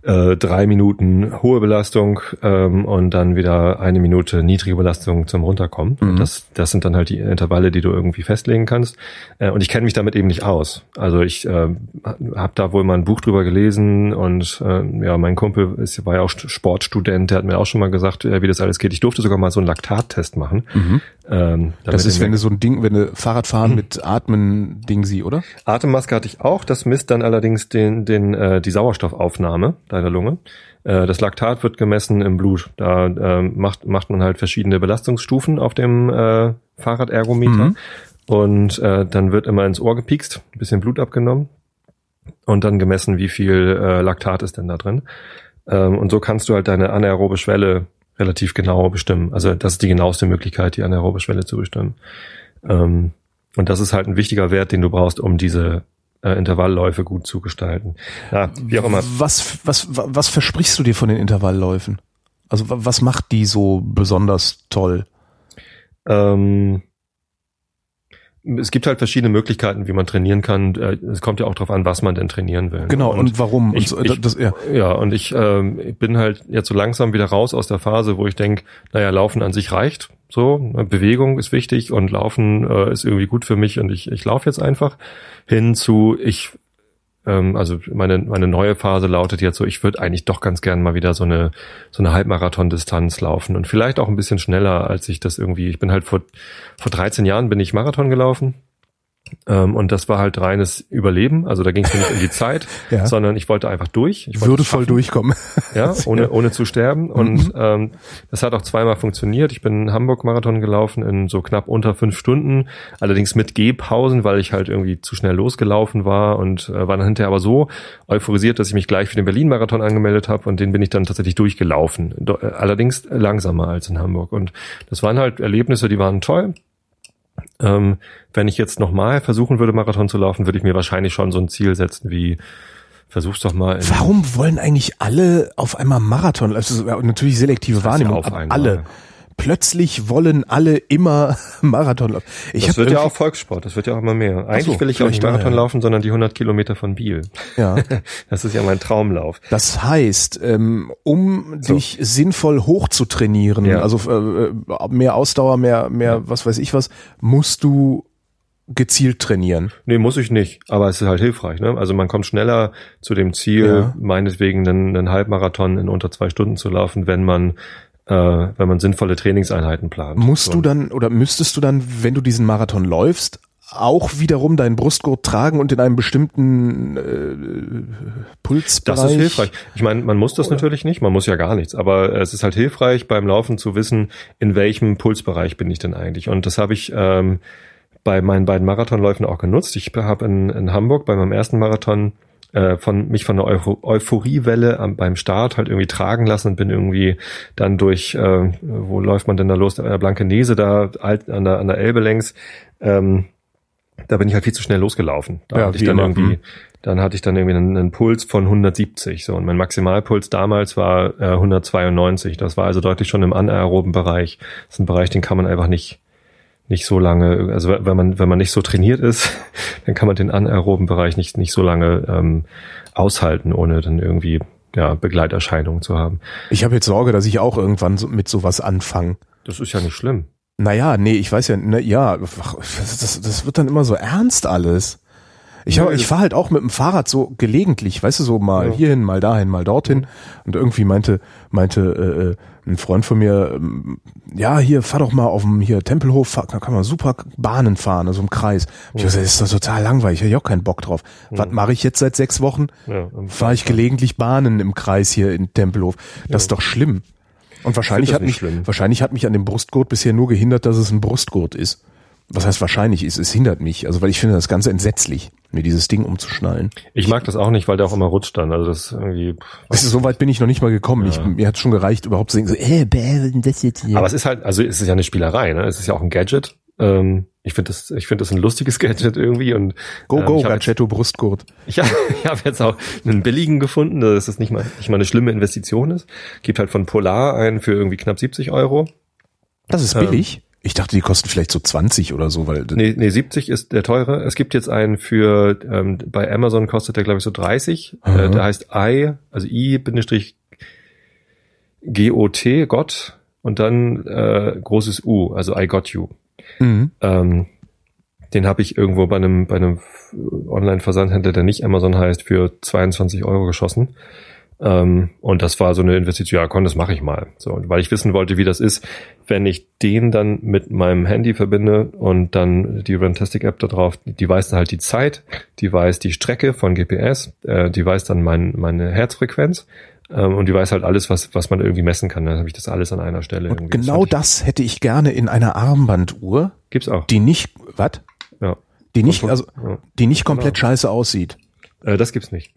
äh, drei Minuten hohe Belastung ähm, und dann wieder eine Minute niedrige Belastung zum Runterkommen. Mhm. Das, das sind dann halt die Intervalle, die du irgendwie festlegen kannst. Äh, und ich kenne mich damit eben nicht aus. Also ich äh, habe da wohl mal ein Buch drüber gelesen und äh, ja, mein Kumpel ist, war ja auch St- Sportstudent, der hat mir auch schon mal gesagt, äh, wie das alles geht. Ich durfte sogar mal so einen Laktattest machen. Mhm. Ähm, Das ist, wenn du so ein Ding, wenn du Fahrradfahren mit Atmen Ding sie, oder? Atemmaske hatte ich auch. Das misst dann allerdings den, den, äh, die Sauerstoffaufnahme deiner Lunge. Äh, das Laktat wird gemessen im Blut. Da äh, macht, macht man halt verschiedene Belastungsstufen auf dem äh, Fahrradergometer. Mhm. Und äh, dann wird immer ins Ohr gepiekst, ein bisschen Blut abgenommen und dann gemessen, wie viel äh, Laktat ist denn da drin. Ähm, und so kannst du halt deine anaerobe Schwelle relativ genau bestimmen. Also das ist die genaueste Möglichkeit, die anaerobe Schwelle zu bestimmen. Ähm, und das ist halt ein wichtiger Wert, den du brauchst, um diese äh, Intervallläufe gut zu gestalten. Ja, wie auch immer. Was, was, wa- was versprichst du dir von den Intervallläufen? Also wa- was macht die so besonders toll? Ähm, es gibt halt verschiedene Möglichkeiten, wie man trainieren kann. Äh, Es kommt ja auch darauf an, was man denn trainieren will. Genau, und, warum? ich- und so, ich- das, ja. Ja, und ich ähm, bin halt jetzt so langsam wieder raus aus der Phase, wo ich denke, naja, Laufen an sich reicht. So, ne, Bewegung ist wichtig und Laufen äh, ist irgendwie gut für mich und ich, ich laufe jetzt einfach hin zu, ich, also meine, meine neue Phase lautet jetzt so, ich würde eigentlich doch ganz gern mal wieder so eine, so eine Halbmarathon-Distanz laufen und vielleicht auch ein bisschen schneller, als ich das irgendwie, ich bin halt vor, vor 13 Jahren bin ich Marathon gelaufen. Ähm, und das war halt reines Überleben. Also da ging es mir nicht um die [LAUGHS] Zeit, Ja. sondern ich wollte einfach durch. Ich Würdevoll schaffen durchkommen. ja, [LAUGHS] ohne, ohne zu sterben. Und ähm, das hat auch zweimal funktioniert. Ich bin Hamburg-Marathon gelaufen in so knapp unter fünf Stunden, allerdings mit Gehpausen, weil ich halt irgendwie zu schnell losgelaufen war und äh, war dann hinterher aber so euphorisiert, dass ich mich gleich für den Berlin-Marathon angemeldet habe und den bin ich dann tatsächlich durchgelaufen. Äh, allerdings langsamer als in Hamburg. Und das waren halt Erlebnisse, die waren toll. Ähm, wenn ich jetzt nochmal versuchen würde, Marathon zu laufen, würde ich mir wahrscheinlich schon so ein Ziel setzen wie versuch's doch mal Warum wollen eigentlich alle auf einmal Marathon? Ist natürlich selektive ja Wahrnehmung, einmal. alle. Plötzlich wollen alle immer [LAUGHS] Marathon laufen. Ich das wird ja auch Volkssport, das wird ja auch immer mehr. Eigentlich so, will ich auch nicht Marathon daher. laufen, sondern die 100 Kilometer von Biel. ja. [LAUGHS] Das ist ja mein Traumlauf. Das heißt, ähm, um So. dich sinnvoll hochzutrainieren, Ja. also äh, äh, mehr Ausdauer, mehr, mehr, was weiß ich was, musst du gezielt trainieren. Nee, muss ich nicht, aber es ist halt hilfreich. Ne? Also man kommt schneller zu dem Ziel, Ja. meinetwegen einen, einen Halbmarathon in unter zwei Stunden zu laufen, wenn man äh, wenn man sinnvolle Trainingseinheiten plant. Musst So. du dann oder müsstest du dann, wenn du diesen Marathon läufst, auch wiederum deinen Brustgurt tragen und in einem bestimmten äh, Pulsbereich? Das ist hilfreich. Ich meine, man muss das natürlich nicht, man muss ja gar nichts, aber es ist halt hilfreich beim Laufen zu wissen, in welchem Pulsbereich bin ich denn eigentlich. Und das habe ich ähm, bei meinen beiden Marathonläufen auch genutzt. Ich habe in, in Hamburg bei meinem ersten Marathon äh, von mich von der Eupho Euphoriewelle am, beim Start halt irgendwie tragen lassen und bin irgendwie dann durch, äh, wo läuft man denn da los? Äh, Blankenese da alt, an der an der Elbe längs. Ähm, da bin ich halt viel zu schnell losgelaufen. Da Ja, hatte ich dann immer. irgendwie, Hm. dann hatte ich dann irgendwie einen, einen Puls von 170 so und mein Maximalpuls damals war äh, 192. Das war also deutlich schon im anaeroben Bereich. Das ist ein Bereich, den kann man einfach nicht nicht so lange, also wenn man, wenn man nicht so trainiert ist, [LAUGHS] dann kann man den anaeroben Bereich nicht, nicht so lange ähm, aushalten, ohne dann irgendwie ja, Begleiterscheinungen zu haben. Ich habe jetzt Sorge, dass ich auch irgendwann so mit sowas anfange. Das ist ja nicht schlimm. Naja, nee, ich weiß ja, ne, ja, das, das, das wird dann immer so ernst alles. Ich, hab, ich fahre halt auch mit dem Fahrrad so gelegentlich, weißt du, so mal Ja. hierhin, mal dahin, mal dorthin. Und irgendwie meinte, meinte äh, äh, ein Freund von mir, ähm, ja, hier, fahr doch mal auf dem hier Tempelhof, fahr, kann man super Bahnen fahren, also im Kreis. Ich gesagt, das ist doch total langweilig, ich hab ich auch keinen Bock drauf. Was mache ich jetzt seit sechs Wochen? Ja, Fahre ich gelegentlich Bahnen im Kreis hier in Tempelhof. Das ist doch schlimm. Und wahrscheinlich hat mich, schlimm. wahrscheinlich hat mich an dem Brustgurt bisher nur gehindert, dass es ein Brustgurt ist. Was heißt wahrscheinlich ist, es hindert mich. Also weil ich finde das Ganze entsetzlich, mir dieses Ding umzuschnallen. Ich mag das auch nicht, weil der auch immer rutscht dann. Also das ist irgendwie. Weißt du, so weit bin ich noch nicht mal gekommen. Ich, mir hat schon gereicht, überhaupt zu denken, so, äh, bäh, ist das jetzt hier? Aber es ist halt, also es ist ja eine Spielerei, ne? Es ist ja auch ein Gadget. Ähm, ich finde das, ich finde das ein lustiges [LAUGHS] Gadget irgendwie und go, ähm, go, ich habe jetzt, Gadgetto Brustgurt. [LAUGHS] ich hab, ich hab jetzt auch einen billigen gefunden, dass das nicht mal nicht mal eine schlimme Investition ist. Gibt halt von Polar einen für irgendwie knapp 70 Euro. Das ist billig. Ich dachte, die kosten vielleicht so 20 oder so, weil Nee, nee, 70 ist der teure. Es gibt jetzt einen für, ähm, bei Amazon kostet der, glaube ich, so 30. Äh, Aha. der heißt I, also I-G-O-T, Gott, und dann äh, großes U, also I got you. mhm. Ähm, den habe ich irgendwo bei einem, bei einem Online-Versandhändler, der nicht Amazon heißt, für 22 Euro geschossen. Ähm, und das war so eine Investition, ja komm, das mache ich mal. So, weil ich wissen wollte, wie das ist, wenn ich den dann mit meinem Handy verbinde und dann die Rantastic-App da drauf, die weiß dann halt die Zeit, die weiß die Strecke von GPS, äh, die weiß dann mein, meine Herzfrequenz ähm, und die weiß halt alles, was, was man irgendwie messen kann. Dann habe ich das alles an einer Stelle. Und irgendwie. genau fand das hätte ich gerne in einer Armbanduhr, gibt's auch. die nicht, was? ja. Die nicht, also, ja. die nicht komplett scheiße aussieht. Äh, das gibt's nicht.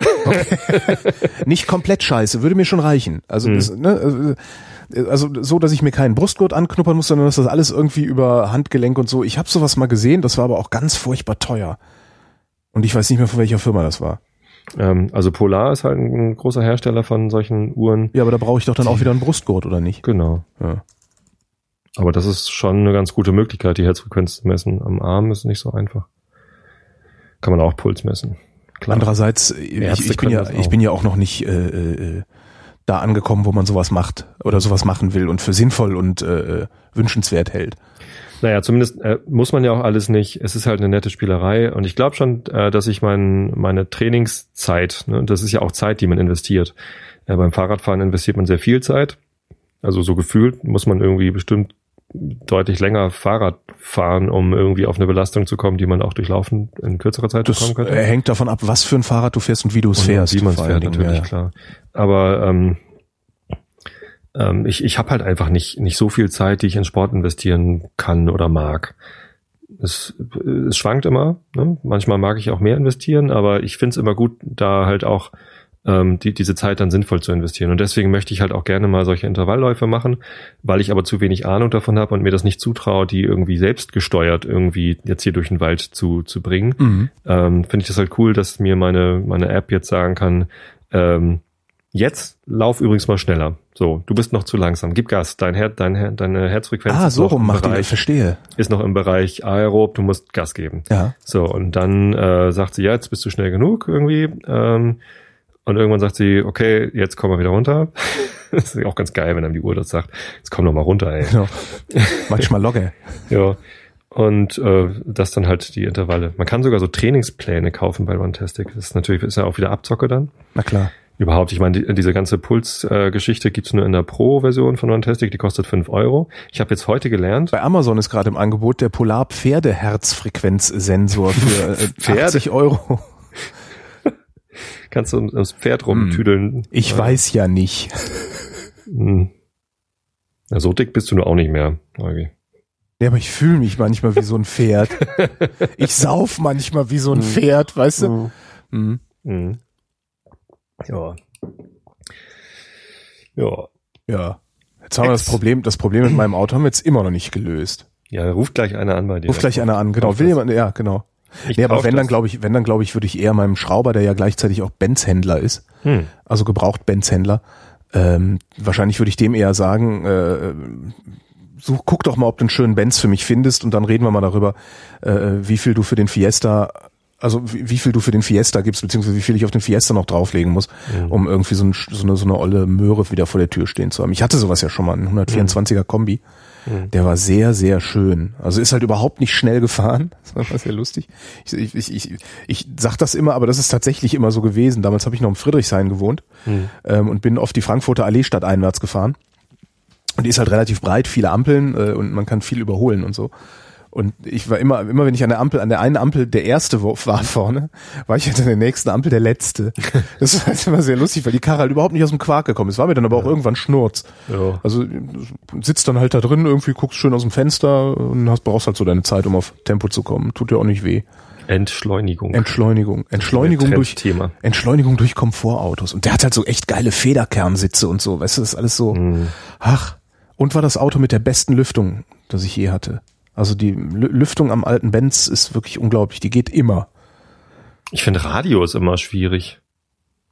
[LAUGHS] Nicht komplett scheiße, würde mir schon reichen. Also, Hm. das, ne, äh, also so, dass ich mir keinen Brustgurt anknuppern muss, sondern dass das alles irgendwie über Handgelenk und so. Ich habe sowas mal gesehen, das war aber auch ganz furchtbar teuer. Und ich weiß nicht mehr, von welcher Firma das war. Ähm, also Polar ist halt ein großer Hersteller von solchen Uhren. Ja, aber da brauche ich doch dann auch wieder einen Brustgurt, oder nicht? Genau. Ja. Aber das ist schon eine ganz gute Möglichkeit, die Herzfrequenz zu messen. Am Arm ist nicht so einfach. Kann man auch Puls messen. Klar. Andererseits, äh, ich, ich, bin ja, ich auch. bin ja auch noch nicht äh, äh, da angekommen, wo man sowas macht oder sowas machen will und für sinnvoll und äh, wünschenswert hält. Naja, zumindest äh, muss man ja auch alles nicht. Es ist halt eine nette Spielerei und ich glaube schon, äh, dass ich mein, meine Trainingszeit, ne, das ist ja auch Zeit, die man investiert. Äh, beim Fahrradfahren investiert man sehr viel Zeit. Also so gefühlt muss man irgendwie bestimmt deutlich länger Fahrrad fahren, um irgendwie auf eine Belastung zu kommen, die man auch durch Laufen in kürzerer Zeit Das bekommen könnte. hängt davon ab, was für ein Fahrrad du fährst und wie du es fährst. Wie man es fährt, natürlich, ja, klar. Aber ähm, ähm, ich, ich habe halt einfach nicht, nicht so viel Zeit, die ich in Sport investieren kann oder mag. Es, es schwankt immer. Ne? Manchmal mag ich auch mehr investieren, aber ich finde es immer gut, da halt auch ähm, die, diese Zeit dann sinnvoll zu investieren. Und deswegen möchte ich halt auch gerne mal solche Intervallläufe machen, weil ich aber zu wenig Ahnung davon habe und mir das nicht zutraue, die irgendwie selbst gesteuert irgendwie jetzt hier durch den Wald zu, zu bringen Mhm. ähm, finde ich das halt cool, dass mir meine, meine App jetzt sagen kann, ähm, jetzt lauf übrigens mal schneller. So, du bist noch zu langsam. Gib Gas. Dein Her dein Her deine Herzfrequenz Ah, ist, so noch rum im macht die, ich Bereich, verstehe. ist noch im Bereich aerob, du musst Gas geben. Ja. So, und dann äh, sagt sie, ja, jetzt bist du schnell genug irgendwie. Ähm, und irgendwann sagt sie, okay, jetzt kommen wir wieder runter. [LAUGHS] das ist auch ganz geil, wenn einem die Uhr das sagt. Jetzt komm doch mal runter, ey. Genau. Manchmal logge. [LAUGHS] Ja. Und äh, das dann halt die Intervalle. Man kann sogar so Trainingspläne kaufen bei Runtastic. Das ist natürlich ist ja auch wieder Abzocke dann. Na klar. Überhaupt, ich meine, die, diese ganze Puls-Geschichte äh, gibt's nur in der Pro-Version von Runtastic, die kostet 5 Euro. Ich habe jetzt heute gelernt, Bei Amazon ist gerade im Angebot der Polar Pferde Herzfrequenzsensor für äh, [LAUGHS] Pferde? 80 Euro. Kannst du ums- Pferd rumtüdeln. Ich Äh, weiß ja nicht. hm. Ja, so dick bist du nur auch nicht mehr, Eugi. Ja, aber ich fühle mich manchmal wie so ein Pferd. [LAUGHS] Ich sauf manchmal wie so ein Pferd, weißt du? Mhm. Mhm. Ja. Ja. Ja. Jetzt haben wir das. Problem, das Problem mit meinem Auto haben wir jetzt immer noch nicht gelöst. Ja, ruft gleich einer an bei dir. Ruf gleich einer an, genau. Will jemand, ja, genau. Ich Nee, aber wenn dann das. glaube ich, wenn dann glaube ich, würde ich eher meinem Schrauber, der ja gleichzeitig auch Benz-Händler ist, Hm. also gebraucht Benz-Händler, ähm, wahrscheinlich würde ich dem eher sagen, äh, such, guck doch mal, ob du einen schönen Benz für mich findest und dann reden wir mal darüber, äh, wie viel du für den Fiesta, also wie, wie viel du für den Fiesta gibst, beziehungsweise wie viel ich auf den Fiesta noch drauflegen muss, Mhm. um irgendwie so, ein, so, eine, so eine olle Möhre wieder vor der Tür stehen zu haben. Ich hatte sowas ja schon mal, einen 124er Kombi. Mhm. Der war sehr, sehr schön. Also ist halt überhaupt nicht schnell gefahren. [LAUGHS] Das war sehr lustig. Ich, ich, ich, ich, sag das immer, aber das ist tatsächlich immer so gewesen. Damals habe ich noch in Friedrichshain gewohnt Mhm. ähm, und bin auf die Frankfurter Allee stadteinwärts gefahren. Und die ist halt relativ breit, viele Ampeln äh, und man kann viel überholen und so. Und ich war immer, immer wenn ich an der Ampel, an der einen Ampel der erste war vorne, war ich halt an der nächsten Ampel der letzte. Das war halt immer sehr lustig, weil die Karre halt überhaupt nicht aus dem Quark gekommen ist. War mir dann aber auch irgendwann Schnurz. Ja. Also sitzt dann halt da drin, irgendwie guckst schön aus dem Fenster und hast, brauchst halt so deine Zeit, um auf Tempo zu kommen. Tut dir auch nicht weh. Entschleunigung. Entschleunigung. Entschleunigung durch, Thema. Entschleunigung durch Komfortautos. Und der hat halt so echt geile Federkernsitze und so. Weißt du, das ist alles so, Mhm. ach. Und war das Auto mit der besten Lüftung, das ich je hatte. Also die Lü- Lüftung am alten Benz ist wirklich unglaublich. Die geht immer. Ich finde Radios immer schwierig.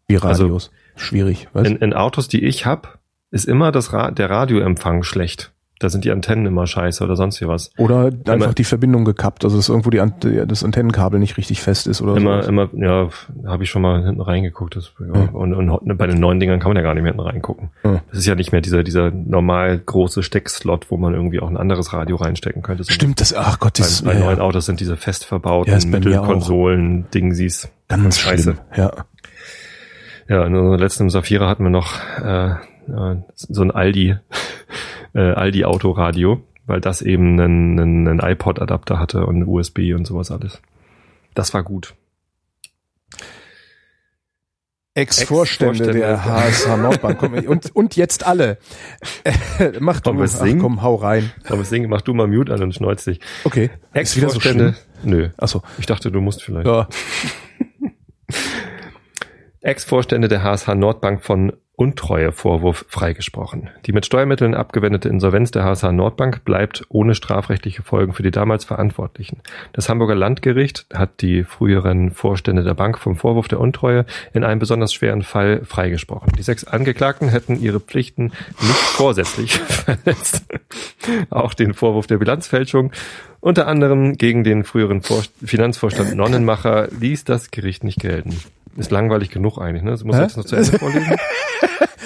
Wie Also- Radios. Schwierig. Weißt? In, in Autos, die ich hab, ist immer das Ra der Radioempfang schlecht. Da sind die Antennen immer scheiße oder sonst wie was. Oder einfach Immer- die Verbindung gekappt, also dass irgendwo die, Ant- das Antennenkabel nicht richtig fest ist oder Immer, so. immer, ja, habe ich schon mal hinten reingeguckt. Das, ja, Ja. und, und bei den neuen Dingern kann man ja gar nicht mehr hinten reingucken. Ja. Das ist ja nicht mehr dieser, dieser normal große Steckslot, wo man irgendwie auch ein anderes Radio reinstecken könnte. sondern Stimmt, das, ach Gott, Bei, das bei ja, neuen Autos sind diese fest verbauten bei. Mittelkonsolen, Dingsies. ganz Scheiße. schlimm. Ja. Ja, in unserem letzten Safira hatten wir noch äh, äh, so ein Aldi, äh, Aldi Autoradio, weil das eben einen, einen, einen iPod-Adapter hatte und USB und sowas alles. Das war gut. Ex-Vorstände Ex-Vorstände. der HSH Nordbank. Komm, und, und jetzt alle. Äh, Mach du, Wollen wir ach singen? komm, hau rein. Aber sing, mach du mal Mute an und schneuz dich. Okay. So Ex-Vorstände. schlimm. Nö. Achso. Ich dachte, du musst vielleicht. Ja. [LAUGHS] Ex-Vorstände der HSH Nordbank von Untreuevorwurf freigesprochen. Die mit Steuermitteln abgewendete Insolvenz der HSH Nordbank bleibt ohne strafrechtliche Folgen für die damals Verantwortlichen. Das Hamburger Landgericht hat die früheren Vorstände der Bank vom Vorwurf der Untreue in einem besonders schweren Fall freigesprochen. Die sechs Angeklagten hätten ihre Pflichten nicht vorsätzlich [LAUGHS] verletzt. Auch den Vorwurf der Bilanzfälschung unter anderem gegen den früheren Vor Finanzvorstand Nonnenmacher ließ das Gericht nicht gelten. Ist langweilig genug eigentlich, ne? Das muss ich Hä? jetzt noch zu Ende vorlesen.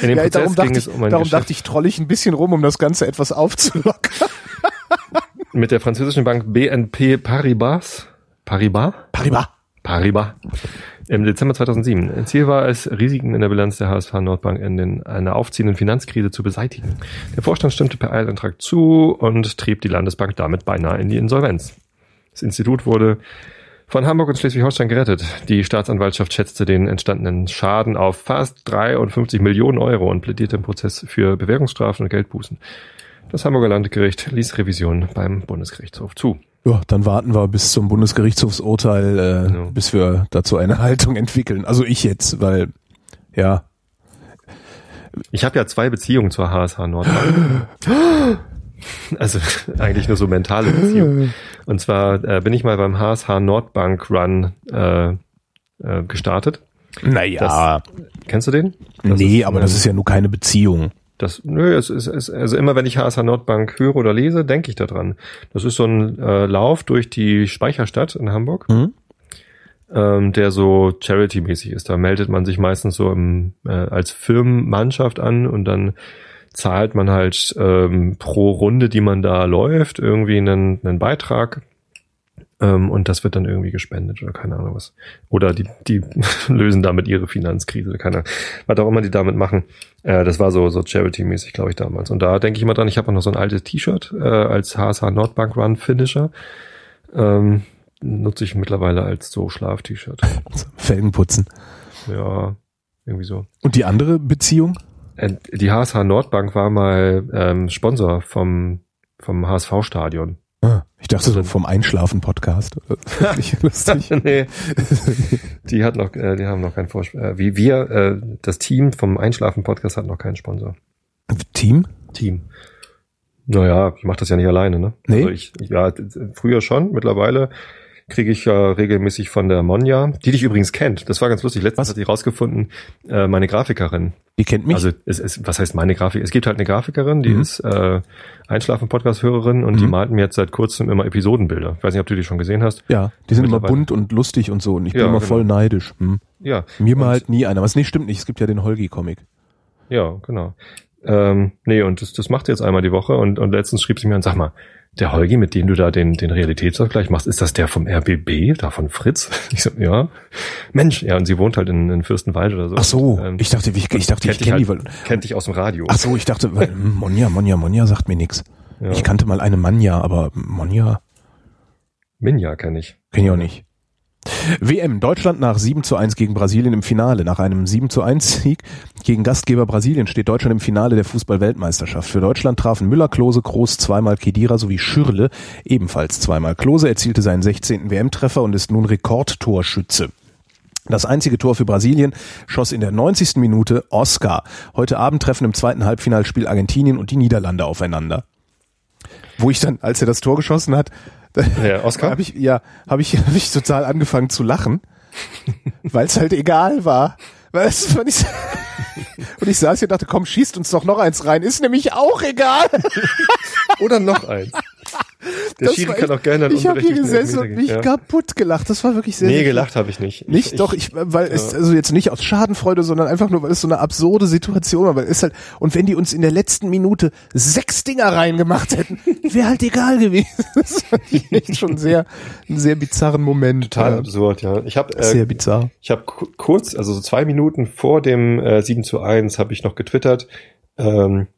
In dem ja Prozess darum dachte, ging ich, es um ein darum Geschäft dachte ich, troll ich ein bisschen rum, um das Ganze etwas aufzulockern. mit der französischen Bank BNP Paribas. Paribas? Paribas. Paribas. Im Dezember 2007. Ziel war es, Risiken in der Bilanz der HSV Nordbank in einer aufziehenden Finanzkrise zu beseitigen. Der Vorstand stimmte per Eilantrag zu und trieb die Landesbank damit beinahe in die Insolvenz. Das Institut wurde von Hamburg und Schleswig-Holstein gerettet. Die Staatsanwaltschaft schätzte den entstandenen Schaden auf fast 53 Millionen Euro und plädierte im Prozess für Bewährungsstrafen und Geldbußen. Das Hamburger Landgericht ließ Revision beim Bundesgerichtshof zu. Ja, dann warten wir bis zum Bundesgerichtshofsurteil, äh, Genau. bis wir dazu eine Haltung entwickeln. Also ich jetzt, weil, ja. Ich habe ja zwei Beziehungen zur HSH Nordbank. [GASPS] [GASPS] [LAUGHS] Also eigentlich nur so mentale Beziehungen. [LAUGHS] Und zwar äh, bin ich mal beim HSH Nordbank Run äh, äh, gestartet. Naja, Kennst du den? Das nee, ist, aber das ist ja nur keine Beziehung. Das, nö, es ist, es, also immer wenn ich HSH Nordbank höre oder lese, denke ich daran. Das ist so ein äh, Lauf durch die Speicherstadt in Hamburg, Mhm. ähm, der so Charity-mäßig ist. Da meldet man sich meistens so im, äh, als Firmenmannschaft an und dann zahlt man halt ähm, pro Runde, die man da läuft, irgendwie einen, einen Beitrag. Ähm, und das wird dann irgendwie gespendet oder keine Ahnung was. Oder die, die [LAUGHS] lösen damit ihre Finanzkrise, keine Ahnung. Was auch immer die damit machen. Äh, das war so, so Charity-mäßig, glaube ich, damals. Und da denke ich immer dran, ich habe auch noch so ein altes T-Shirt äh, als HSH Nordbank Run Finisher. Ähm, nutze ich mittlerweile als so Schlaf-T-Shirt. [LAUGHS] Felgen putzen. Ja, irgendwie so. Und die andere Beziehung? Die HSH Nordbank war mal ähm, Sponsor vom, vom HSV-Stadion. Ah, ich dachte so Also- vom Einschlafen-Podcast. [LAUGHS] Nicht lustig. [LAUGHS] nee. Die hat noch, äh, die haben noch keinen Vorsponsor. Äh, wie wir, äh, das Team vom Einschlafen-Podcast hat noch keinen Sponsor. Team? Team. Naja, ich mache das ja nicht alleine, ne? Nee? Also ich, ja, früher schon, mittlerweile kriege ich ja regelmäßig von der Monja, die dich übrigens kennt. Das war ganz lustig. Letztens Was? hat sie rausgefunden, äh, meine Grafikerin. Die kennt mich. Also es, es, was heißt meine Grafik? Es gibt halt eine Grafikerin, die Mhm. ist äh, Einschlafen-Podcast-Hörerin und die Mhm. malt mir jetzt seit kurzem immer Episodenbilder. Ich weiß nicht, ob du die schon gesehen hast. ja, die sind immer bunt und lustig und so und ich bin Ja, immer genau. voll neidisch. Hm. Ja. Mir malt nie einer. Was nee, stimmt nicht. Es gibt ja den Holgi-Comic. Ja, genau. Ähm, nee, und das, das macht sie jetzt einmal die Woche und, und letztens schrieb sie mir und sag mal, der Holgi, mit dem du da den, den Realitätsvergleich machst, ist das der vom RBB, da von Fritz? [LAUGHS] Ich so, ja. Mensch, ja, und sie wohnt halt in, in Fürstenwald oder so. Ach so, Und, ähm, ich dachte, ich, ich dachte, ich kenne die. halt, weil- kennt dich aus dem Radio. Ach so, ich dachte, weil, [LAUGHS] Monja, Monja, Monja sagt mir nix. Ja. Ich kannte mal eine Manja, aber Monja Minja kenne ich. kenne ich auch nicht. WM, Deutschland nach 7 zu 1 gegen Brasilien im Finale. Nach einem 7 zu 1 Sieg gegen Gastgeber Brasilien steht Deutschland im Finale der Fußball-Weltmeisterschaft. Für Deutschland trafen Müller, Klose, Groß, zweimal Kedira sowie Schürle ebenfalls zweimal. Klose erzielte seinen 16. WM-Treffer und ist nun Rekordtorschütze. Das einzige Tor für Brasilien schoss in der 90. Minute Oscar. Heute Abend treffen im zweiten Halbfinalspiel Argentinien und die Niederlande aufeinander. Wo ich dann, als er das Tor geschossen hat, Ja, [LAUGHS] Oscar? habe ich ja, habe ich, [LAUGHS] hab ich total angefangen zu lachen, [LAUGHS] weil es halt egal war. Es, und, ich, und ich saß hier und dachte, komm, schießt uns doch noch eins rein. Ist nämlich auch egal. Oder noch eins. Der Das Schiri war kann auch gerne Ich habe hier gesessen und mich ja. kaputt gelacht. Das war wirklich sehr, Nee, sehr gelacht habe ich nicht. Nicht, ich, doch, ich, weil es, also jetzt nicht aus Schadenfreude, sondern einfach nur, weil es so eine absurde Situation war, weil es halt, und wenn die uns in der letzten Minute sechs Dinger reingemacht hätten, [LAUGHS] wäre halt egal gewesen. [LAUGHS] Das fand ich echt schon sehr, einen sehr bizarren Moment. Total Ja, absurd, ja. Ich habe Sehr äh, bizarr. ich habe kurz, also so zwei Minuten vor dem äh, 7 zu 1 habe ich noch getwittert. Ähm,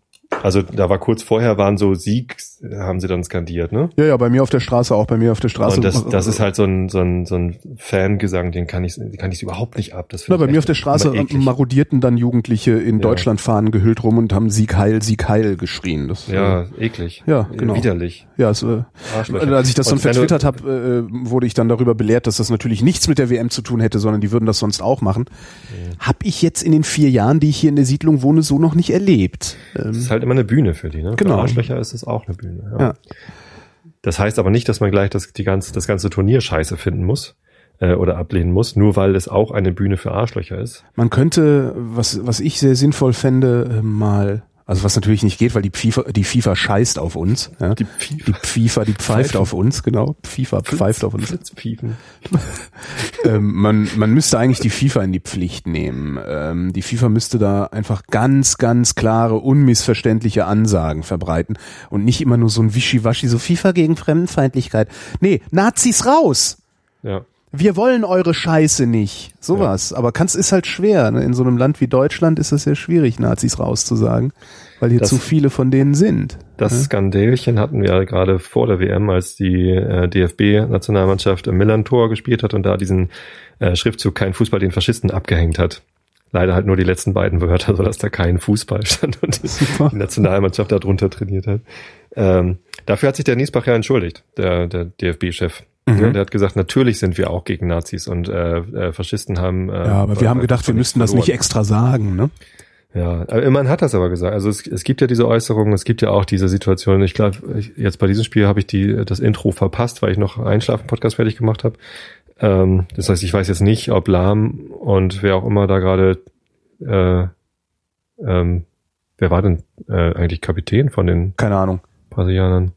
also da war kurz vorher waren so Sieg, haben sie dann skandiert, ne? Ja, ja, bei mir auf der Straße, auch bei mir auf der Straße. Und das, das ist halt so ein, so ein, so ein Fangesang, den kann ich, den kann ich überhaupt nicht ab. Das Na, bei mir auf der Straße eklig. marodierten dann Jugendliche in Ja. Deutschlandfahnen gehüllt rum und haben Sieg heil, Sieg heil geschrien. Das, Ja, äh, eklig. Ja, genau. Widerlich. ja, es, äh, als ich das dann vertwittert habe, äh, wurde ich dann darüber belehrt, dass das natürlich nichts mit der WM zu tun hätte, sondern die würden das sonst auch machen. Hab ich jetzt in den vier Jahren, die ich hier in der Siedlung wohne, so noch nicht erlebt. Das Ähm, ist halt immer eine Bühne für die, ne? Genau. Für Arschlöcher ist es auch eine Bühne. Ja. Ja. Das heißt aber nicht, dass man gleich das, die ganze, das ganze Turnier scheiße finden muss äh, oder ablehnen muss, nur weil es auch eine Bühne für Arschlöcher ist. man könnte, was, was ich sehr sinnvoll fände, äh, mal, also was natürlich nicht geht, weil die FIFA, die FIFA scheißt auf uns. Ja? Die Die FIFA, die [LAUGHS] pfeift Pfeifen. auf uns, genau. FIFA pfeift auf uns. [LAUGHS] Ähm, man, man müsste eigentlich die FIFA in die Pflicht nehmen. Ähm, die FIFA müsste da einfach ganz, ganz klare, unmissverständliche Ansagen verbreiten und nicht immer nur so ein Wischiwaschi, so FIFA gegen Fremdenfeindlichkeit. Nee, Nazis raus! Ja. Wir wollen eure Scheiße nicht. Sowas. Aber kann's ist halt schwer. Ne? In so einem Land wie Deutschland ist es sehr schwierig, Nazis rauszusagen, weil hier Das- zu viele von denen sind. Das Skandälchen hatten wir ja gerade vor der WM, als die äh, DFB-Nationalmannschaft im Milan-Tor gespielt hat und da diesen äh, Schriftzug kein Fußball den Faschisten abgehängt hat. Leider halt nur die letzten beiden Wörter, [LAUGHS] sodass da kein Fußball stand und die, Super. die Nationalmannschaft darunter trainiert hat. Ähm, dafür hat sich der Niesbach ja entschuldigt, der, der DFB-Chef. Mhm. Ja, der hat gesagt, natürlich sind wir auch gegen Nazis und äh, äh, Faschisten haben. Äh, Ja, aber wir haben gedacht, wir müssten das nicht extra sagen. Ne? Ja, aber immerhin hat das aber gesagt. Also es, es gibt ja diese Äußerungen, es gibt ja auch diese Situation. Ich glaube, jetzt bei diesem Spiel habe ich die das Intro verpasst, weil ich noch Einschlafen-Podcast fertig gemacht habe. Ähm, das heißt, ich weiß jetzt nicht, ob Lahm und wer auch immer da gerade, äh, ähm, wer war denn äh, eigentlich Kapitän von den Keine Ahnung. Brasilianern?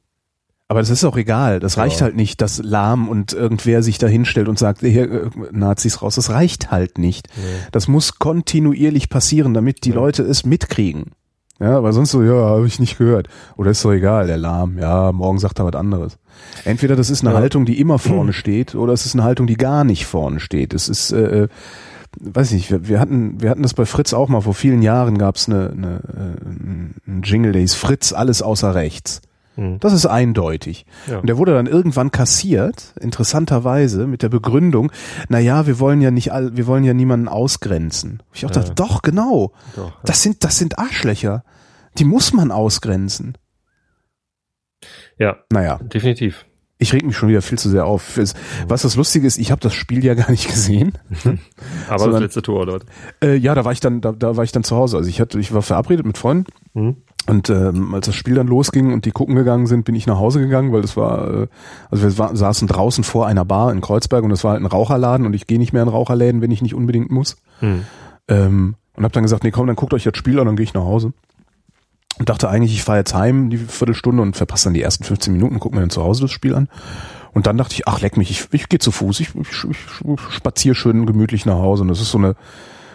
Aber das ist auch egal. Das reicht Ja. halt nicht, dass Lahm und irgendwer sich da hinstellt und sagt, hier, äh, Nazis raus. Das reicht halt nicht. Das muss kontinuierlich passieren, damit die Ja. Leute es mitkriegen. Ja, weil sonst so, ja, habe ich nicht gehört. Oder ist doch egal, der Lahm, ja, morgen sagt er was anderes. Entweder das ist eine Ja. Haltung, die immer vorne [CLEARS THROAT] steht, oder es ist eine Haltung, die gar nicht vorne steht. Es ist, äh, äh, weiß nicht, wir, wir hatten, wir hatten das bei Fritz auch mal, vor vielen Jahren gab es eine, eine, äh, einen Jingle, der hieß Fritz, alles außer rechts. Hm. Das ist eindeutig. Ja. Und der wurde dann irgendwann kassiert, interessanterweise, mit der Begründung, na ja, wir wollen ja nicht all, wir wollen ja niemanden ausgrenzen. Ich auch Ja. dachte, doch, genau. Doch, ja. Das sind, das sind Arschlöcher. Die muss man ausgrenzen. ja, Naja, definitiv. ich reg mich schon wieder viel zu sehr auf. Was das Lustige ist, ich habe das Spiel ja gar nicht gesehen. [LAUGHS] Aber Sondern- das letzte Tor dort. Äh, ja, da war ich dann, da, da war ich dann zu Hause. Also ich hatte, ich war verabredet mit Freunden Hm? Und ähm, als das Spiel dann losging und die gucken gegangen sind, bin ich nach Hause gegangen, weil das war, äh, also wir war, saßen draußen vor einer Bar in Kreuzberg und es war halt ein Raucherladen und ich gehe nicht mehr in Raucherläden, wenn ich nicht unbedingt muss. Hm. Ähm, und habe dann gesagt, nee, komm, dann guckt euch das Spiel an, dann gehe ich nach Hause. Und dachte eigentlich, ich fahre jetzt heim die Viertelstunde und verpasse dann die ersten 15 Minuten, guck mir dann zu Hause das Spiel an. Und dann dachte ich, ach leck mich, ich, ich gehe zu Fuß, ich, ich, ich spaziere schön gemütlich nach Hause. Und das ist so eine,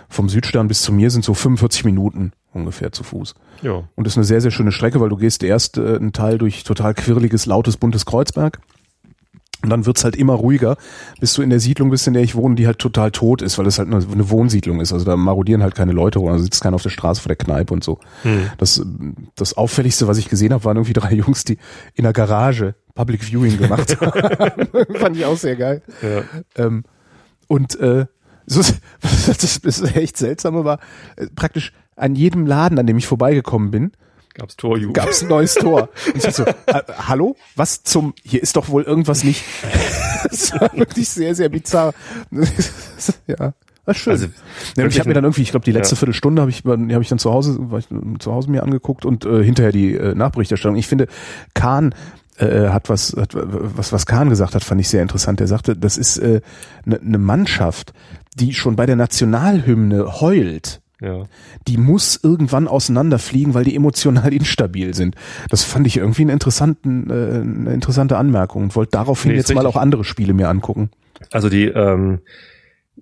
vom Südstern bis zu mir sind so 45 Minuten ungefähr zu Fuß. Ja. Und das ist eine sehr, sehr schöne Strecke, weil du gehst erst äh, einen Teil durch total quirliges, lautes, buntes Kreuzberg. Und dann wird's halt immer ruhiger, bis du in der Siedlung bist, in der ich wohne, die halt total tot ist, weil das halt eine, eine Wohnsiedlung ist. Also da marodieren halt keine Leute rum, da sitzt keiner auf der Straße vor der Kneipe und so. Hm. Das, das Auffälligste, was ich gesehen habe, waren irgendwie drei [LAUGHS] Jungs, die in der Garage Public Viewing gemacht [LAUGHS] haben. [LAUGHS] Fand ich auch sehr geil. Ja. Ähm, und äh, so, das, das echt seltsame war, äh, praktisch an jedem Laden, an dem ich vorbeigekommen bin, Gab's Torjubel. gab es ein neues Tor. Und ich so, [LAUGHS] äh, hallo? Was zum, hier ist doch wohl irgendwas nicht. [LAUGHS] Das war wirklich sehr, sehr bizarr. [LAUGHS] Ja, war schön. Also, ja, ich habe mir dann irgendwie, ich glaube, die letzte Ja. Viertelstunde habe ich, habe ich dann zu Hause, war ich äh, zu Hause mir angeguckt und äh, hinterher die äh, Nachberichterstattung. Ich finde, Kahn äh, hat was, hat, was, was Kahn gesagt hat, fand ich sehr interessant. Er sagte, das ist eine äh, ne ne Mannschaft, die schon bei der Nationalhymne heult Ja. die muss irgendwann auseinanderfliegen, weil die emotional [LAUGHS] instabil sind. Das fand ich irgendwie einen interessanten, äh, eine interessante Anmerkung und wollte daraufhin Nee, jetzt mal richtig. auch andere Spiele mir angucken. Also die, ähm,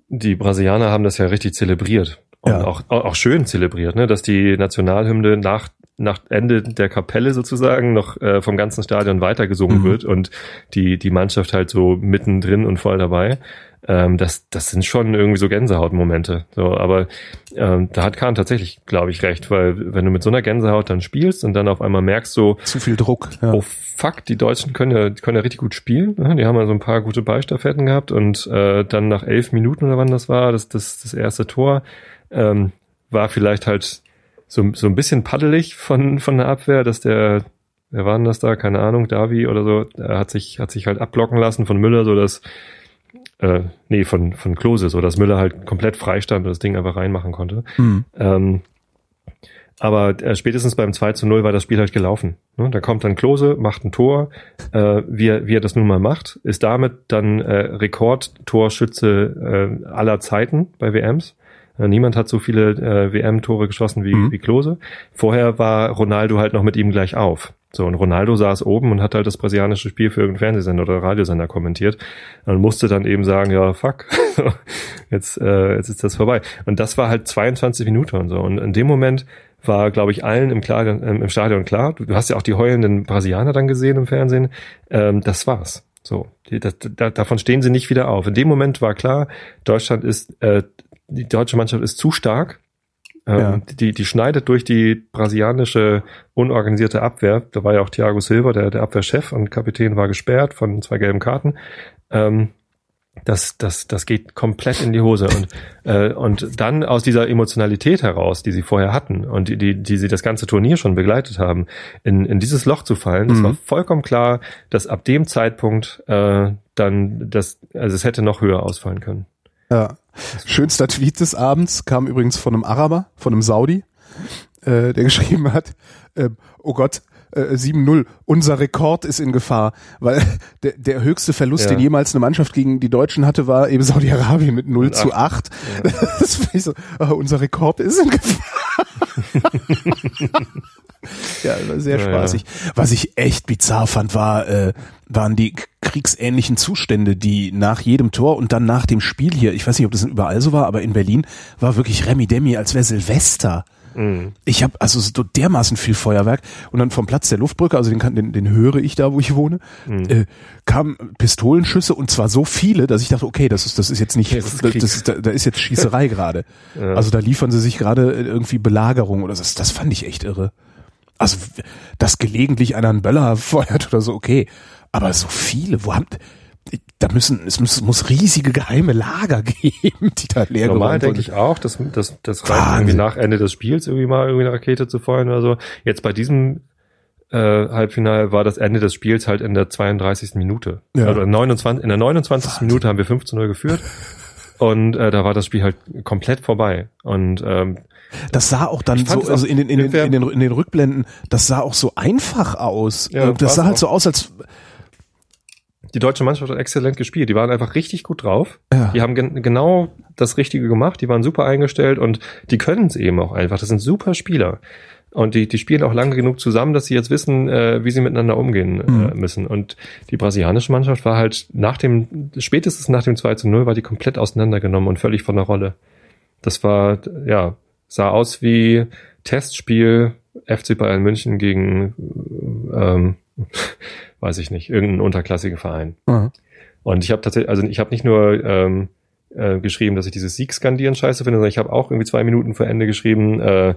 die Brasilianer haben das ja richtig zelebriert. Und Ja. auch, auch schön zelebriert, ne? dass die Nationalhymne nach, nach Ende der Kapelle sozusagen noch äh, vom ganzen Stadion weitergesungen Mhm. wird und die, die Mannschaft halt so mittendrin und voll dabei. Ähm, das, das sind schon irgendwie so Gänsehautmomente. So, aber ähm, da hat Kahn tatsächlich, glaube ich, recht, weil wenn du mit so einer Gänsehaut dann spielst und dann auf einmal merkst so, Zu viel Druck. Ja. oh fuck, die Deutschen können ja, können ja richtig gut spielen. ne? Die haben ja so ein paar gute Ballstaffetten gehabt und äh, dann nach elf Minuten oder wann das war, das, das, das erste Tor, ähm, war vielleicht halt so, so ein bisschen paddelig von, von der Abwehr, dass der, wer war denn das da? Keine Ahnung, Davi oder so, er hat sich, hat sich halt abblocken lassen von Müller, so dass äh, nee, von, von Klose, so dass Müller halt komplett freistand und das Ding einfach reinmachen konnte. Hm. Ähm, aber äh, spätestens beim 2 zu 0 war das Spiel halt gelaufen. Ne? Da kommt dann Klose, macht ein Tor, äh, wie, er, wie er das nun mal macht, ist damit dann äh, Rekordtorschütze äh, aller Zeiten bei WMs. Äh, niemand hat so viele äh, WM-Tore geschossen wie, Mhm. wie Klose. Vorher war Ronaldo halt noch mit ihm gleich auf. So, und Ronaldo saß oben und hat halt das brasilianische Spiel für irgendeinen Fernsehsender oder Radiosender kommentiert und musste dann eben sagen, ja, fuck, [LAUGHS] jetzt, äh, jetzt ist das vorbei. Und das war halt 22 Minuten und so. Und in dem Moment war, glaube ich, allen im, Stadion, ähm, im Stadion klar. Du, hast ja auch die heulenden Brasilianer dann gesehen im Fernsehen. Ähm, das war's. So, das, da, davon stehen sie nicht wieder auf. In dem Moment war klar, Deutschland ist, äh, die deutsche Mannschaft ist zu stark. Ähm, Ja. die, die schneidet durch die brasilianische unorganisierte Abwehr. Da war ja auch Thiago Silva, der, der Abwehrchef und Kapitän war gesperrt von zwei gelben Karten. Ähm, das, das, das geht komplett in die Hose. Und, [LAUGHS] äh, und dann aus dieser Emotionalität heraus, die sie vorher hatten und die, die, die sie das ganze Turnier schon begleitet haben, in, in dieses Loch zu fallen, das Mhm. war vollkommen klar, dass ab dem Zeitpunkt äh, dann das, also es hätte noch höher ausfallen können. Ja. Schönster Tweet des Abends kam übrigens von einem Araber, von einem Saudi, äh, der [LAUGHS] geschrieben hat, äh, oh Gott, äh, 7-0, unser Rekord ist in Gefahr, weil [LAUGHS] der, der höchste Verlust, Ja. den jemals eine Mannschaft gegen die Deutschen hatte, war eben Saudi-Arabien mit 0 Mit zu 8. [LAUGHS] Das finde ich so, ah, unser Rekord ist in Gefahr. ja, sehr Ja, spaßig. Was ich echt bizarr fand, war, äh, waren die kriegsähnlichen Zustände, die nach jedem Tor und dann nach dem Spiel hier, ich weiß nicht, ob das überall so war, aber in Berlin war wirklich Remi Demi, als wäre Silvester. Mhm. Ich habe also so dermaßen viel Feuerwerk und dann vom Platz der Luftbrücke, also den, kann, den, den höre ich da, wo ich wohne, Mhm. äh, kamen Pistolenschüsse und zwar so viele, dass ich dachte, okay, das ist das ist jetzt nicht, Das ist das Krieg. ist, da, da ist jetzt Schießerei [LAUGHS] gerade. Ja. Also da liefern sie sich gerade irgendwie Belagerung oder so. Das, das fand ich echt irre. Also dass gelegentlich einer einen Böller feuert oder so, okay, aber so viele, wo haben da müssen es muss, muss riesige geheime Lager [LAUGHS] geben, die da leer Normal denke ich auch, dass das, das reicht Wahnsinn. irgendwie nach Ende des Spiels irgendwie mal irgendwie eine Rakete zu feuern oder so. Jetzt bei diesem äh, Halbfinale war das Ende des Spiels halt in der 32. Minute. Ja. Also 29, in der 29. Minute haben wir 5 zu 0 geführt und äh, da war das Spiel halt komplett vorbei. Und ähm, Das sah auch dann so, also in den, in, den, in, den, in den Rückblenden, das sah auch so einfach aus. Ja, das sah halt auch. so aus, als Die deutsche Mannschaft hat exzellent gespielt. Die waren einfach richtig gut drauf. Ja. Die haben gen genau das Richtige gemacht. Die waren super eingestellt und die können es eben auch einfach. Das sind super Spieler. Und die, die spielen auch lange genug zusammen, dass sie jetzt wissen, äh, wie sie miteinander umgehen äh, Mhm. müssen. Und die brasilianische Mannschaft war halt nach dem, spätestens nach dem 2 zu 0 war die komplett auseinandergenommen und völlig von der Rolle. Das war, ja, sah aus wie Testspiel FC Bayern München gegen, ähm, weiß ich nicht, irgendeinen unterklassigen Verein. Ja. Und ich habe tatsächlich, also ich habe nicht nur ähm, äh, geschrieben, dass ich dieses Sieg-Skandieren scheiße finde, sondern ich habe auch irgendwie zwei Minuten vor Ende geschrieben, äh,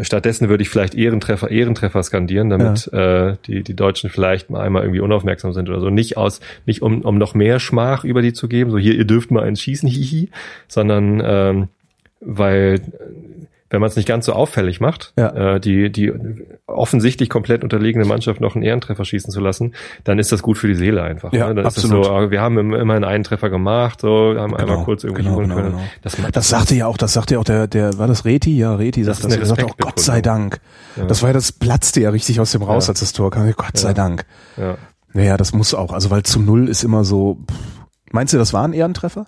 stattdessen würde ich vielleicht Ehrentreffer, Ehrentreffer skandieren, damit äh, die, die Deutschen vielleicht mal einmal irgendwie unaufmerksam sind oder so. Nicht aus, nicht um, um noch mehr Schmach über die zu geben, so hier, ihr dürft mal einen schießen, hihi, sondern ähm, weil wenn man es nicht ganz so auffällig macht, Ja. äh, die, die offensichtlich komplett unterlegene Mannschaft noch einen Ehrentreffer schießen zu lassen, dann ist das gut für die Seele einfach. Ja, ne? Dann absolut. ist es so, ah, wir haben im- immerhin einen Treffer gemacht, so, haben einmal Genau, kurz irgendwie genau, genau, können. genau. Das, Das sagte ja auch, das sagte ja auch der, der, war das Reti? Ja, Reti Das sagt das. eine Er sagte auch, Gott sei Dank. Ja. Das war ja, das platzte ja richtig aus dem raus, Ja. als das Tor kam. Gott sei. Dank. Ja. Naja, das muss auch, also weil zu Null ist immer so, pff. meinst du, das war ein Ehrentreffer?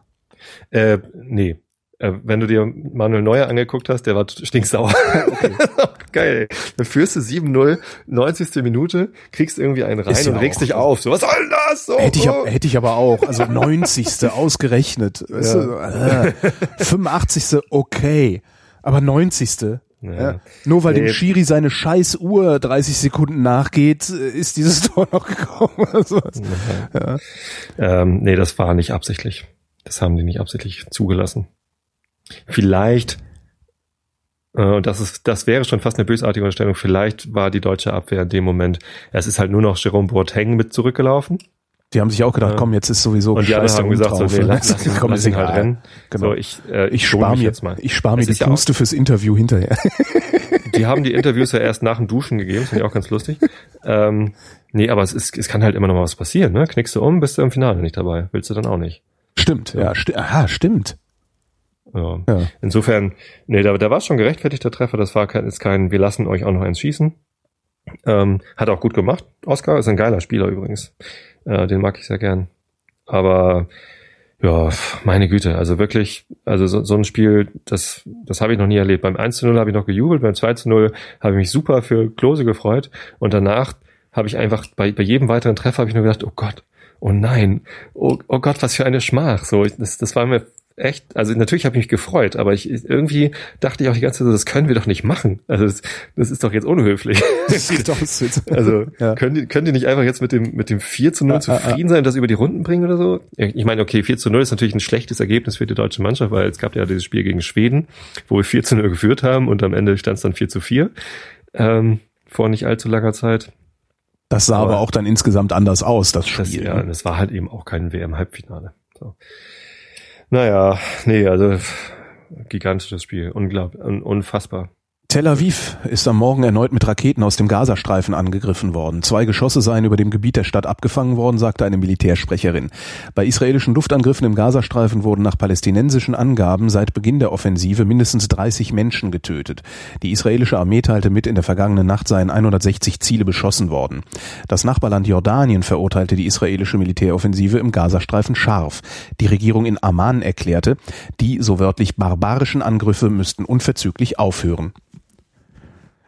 Äh, nee. Äh, wenn du dir Manuel Neuer angeguckt hast, der war stinksauer. [LAUGHS] [LAUGHS] Geil. ey. Dann führst du 7-0, 90. Minute, kriegst irgendwie einen rein und regst auch dich auf. So, was soll das? So, Hätte ich, oh. hätte ich aber auch. Also [LAUGHS] 90. ausgerechnet. Weißt Ja. du, äh, 85. okay. Aber 90. Ja. Ja. Nur weil dem Nee. Schiri seine scheiß Uhr 30 Sekunden nachgeht, äh, ist dieses Tor noch gekommen. Also, ja. Ähm, nee, das war nicht absichtlich. Das haben die nicht absichtlich zugelassen. Vielleicht, äh, und das ist, das wäre schon fast eine bösartige Unterstellung, vielleicht war die deutsche Abwehr in dem Moment, es ist halt nur noch Jerome Boateng mit zurückgelaufen. Die haben sich auch gedacht, Ja. komm, jetzt ist sowieso Und die anderen haben gesagt, Hund so, drauf. nee, lass, lass, Komm, ist halt egal. rennen. Genau. So, ich, äh, Ich schone spare mir, jetzt mal. ich spare mir die ist ja fürs Interview hinterher. [LAUGHS] Die haben die Interviews ja erst nach dem Duschen gegeben, das finde ich auch ganz lustig. Ähm, nee, aber es, ist, es kann halt immer noch mal was passieren, ne? Knickst du um, bist du im Finale nicht dabei. Willst du dann auch nicht. Stimmt, ja, sti aha, stimmt. Ja. Ja. Insofern, nee, da, da war schon gerechtfertigt der Treffer. Das war kein, ist kein, wir lassen euch auch noch eins schießen. Ähm, hat auch gut gemacht. Oscar ist ein geiler Spieler übrigens. Äh, den mag ich sehr gern. Aber ja, meine Güte, also wirklich, also so, so ein Spiel, das, das habe ich noch nie erlebt. Beim 1 zu 0 habe ich noch gejubelt, beim 2 zu 0 habe ich mich super für Klose gefreut und danach habe ich einfach, bei, bei jedem weiteren Treffer habe ich nur gedacht, oh Gott, oh nein, oh, oh Gott, was für eine Schmach. So, ich- das, das war mir echt, also natürlich habe ich mich gefreut, aber ich irgendwie dachte ich auch die ganze Zeit, so, das können wir doch nicht machen. Also das, das ist doch jetzt unhöflich. [LAUGHS] Das Also [LAUGHS] Ja. können, die, können die nicht einfach jetzt mit dem, mit dem 4 zu 0 Ah, ah, zufrieden sein und das über die Runden bringen oder so? Ich meine, okay, 4 zu 0 ist natürlich ein schlechtes Ergebnis für die deutsche Mannschaft, weil es gab ja dieses Spiel gegen Schweden, wo wir 4 zu 0 geführt haben und am Ende stand es dann 4 zu 4. Ähm, vor nicht allzu langer Zeit. Das sah aber, Aber- auch dann insgesamt anders aus, das Das, Spiel. ja, das war halt eben auch kein WM-Halbfinale. So. Naja, nee, also gigantisches Spiel. Unglaublich, un unfassbar. Tel Aviv ist am Morgen erneut mit Raketen aus dem Gazastreifen angegriffen worden. Zwei Geschosse seien über dem Gebiet der Stadt abgefangen worden, sagte eine Militärsprecherin. Bei israelischen Luftangriffen im Gazastreifen wurden nach palästinensischen Angaben seit Beginn der Offensive mindestens 30 Menschen getötet. Die israelische Armee teilte mit, in der vergangenen Nacht seien 160 Ziele beschossen worden. Das Nachbarland Jordanien verurteilte die israelische Militäroffensive im Gazastreifen scharf. Die Regierung in Amman erklärte, die so wörtlich barbarischen Angriffe müssten unverzüglich aufhören.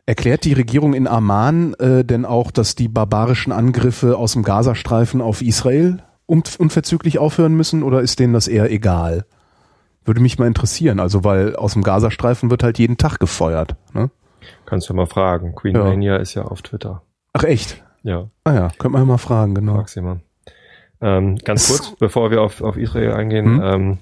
Erklärt die Regierung in Amman äh, denn auch, dass die barbarischen Angriffe aus dem Gazastreifen auf Israel un unverzüglich aufhören müssen oder ist denen das eher egal? Würde mich mal interessieren, also weil aus dem Gazastreifen wird halt jeden Tag gefeuert. Ne? Kannst du mal fragen. Queen Ja. Mania ist ja auf Twitter. Ach echt? Ja, Ah ja, könnte man ja mal fragen, genau. frag sie mal. Ähm, ganz kurz, bevor wir auf, auf Israel eingehen, Hm? ähm,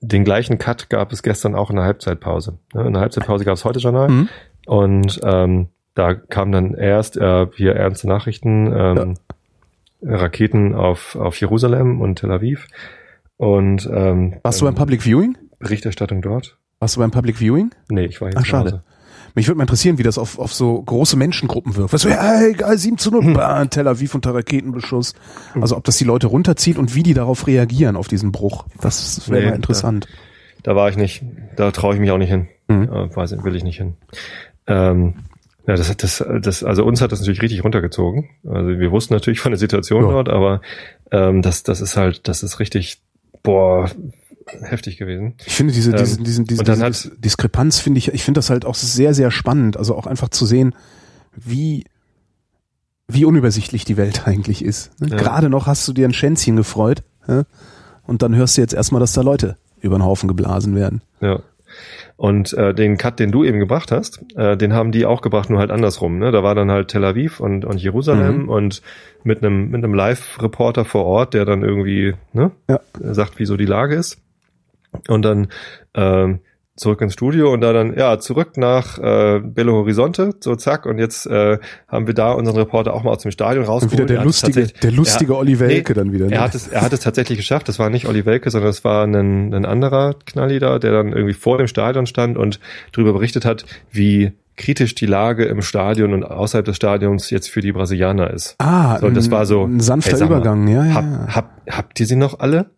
den gleichen Cut gab es gestern auch in der Halbzeitpause. Ne, In der Halbzeitpause gab es heute Journal Hm? Und ähm, da kam dann erst äh, hier ernste Nachrichten, ähm, Raketen auf, auf Jerusalem und Tel Aviv und ähm, Warst du beim ähm, Public Viewing? Berichterstattung dort? Warst du beim Public Viewing? Nee, ich war jetzt Ach, schade. Mich würde mal interessieren, wie das auf, auf so große Menschengruppen wirkt. Was hey, geil, 7 zu 0, bah, Tel Aviv unter Raketenbeschuss. Also ob das die Leute runterzieht und wie die darauf reagieren, auf diesen Bruch. Das wäre Nee, mal interessant. Da war ich nicht. Da traue ich mich auch nicht hin. Mhm. Äh, weiß, will ich nicht hin. Ähm, ja, das hat das, das, also uns hat das natürlich richtig runtergezogen. Also wir wussten natürlich von der Situation ja. dort, aber ähm, das, das ist halt, das ist richtig, boah, heftig gewesen. Ich finde diese, diese, ähm, diesen, diese, diese hat, Diskrepanz finde ich, ich finde das halt auch sehr, sehr spannend. Also auch einfach zu sehen, wie, wie unübersichtlich die Welt [LAUGHS] eigentlich ist. Ne? Ja. Gerade noch hast du dir ein Schänzchen gefreut, und dann hörst du jetzt erstmal, dass da Leute über den Haufen geblasen werden. Ja. Und äh, den Cut, den du eben gebracht hast, äh, den haben die auch gebracht, nur halt andersrum. Ne? Da war dann halt Tel Aviv und, und Jerusalem mhm. und mit einem mit einem Live-Reporter vor Ort, der dann irgendwie ne, ja. sagt, wie so die Lage ist. Und dann ähm, zurück ins Studio und da dann, ja, zurück nach äh, Belo Horizonte, so zack, und jetzt äh, haben wir da unseren Reporter auch mal aus dem Stadion rausgeholt. Und wieder der lustige, der lustige er, Olli Welke nee, dann wieder. Ne? Er hat es, er hat es tatsächlich geschafft, das war nicht Olli Welke, sondern es war ein, ein anderer Knalli da, der dann irgendwie vor dem Stadion stand und darüber berichtet hat, wie kritisch die Lage im Stadion und außerhalb des Stadions jetzt für die Brasilianer ist. Ah, so, das war so ein sanfter hey, Übergang, ja, ja. Hab, hab, habt ihr sie noch alle?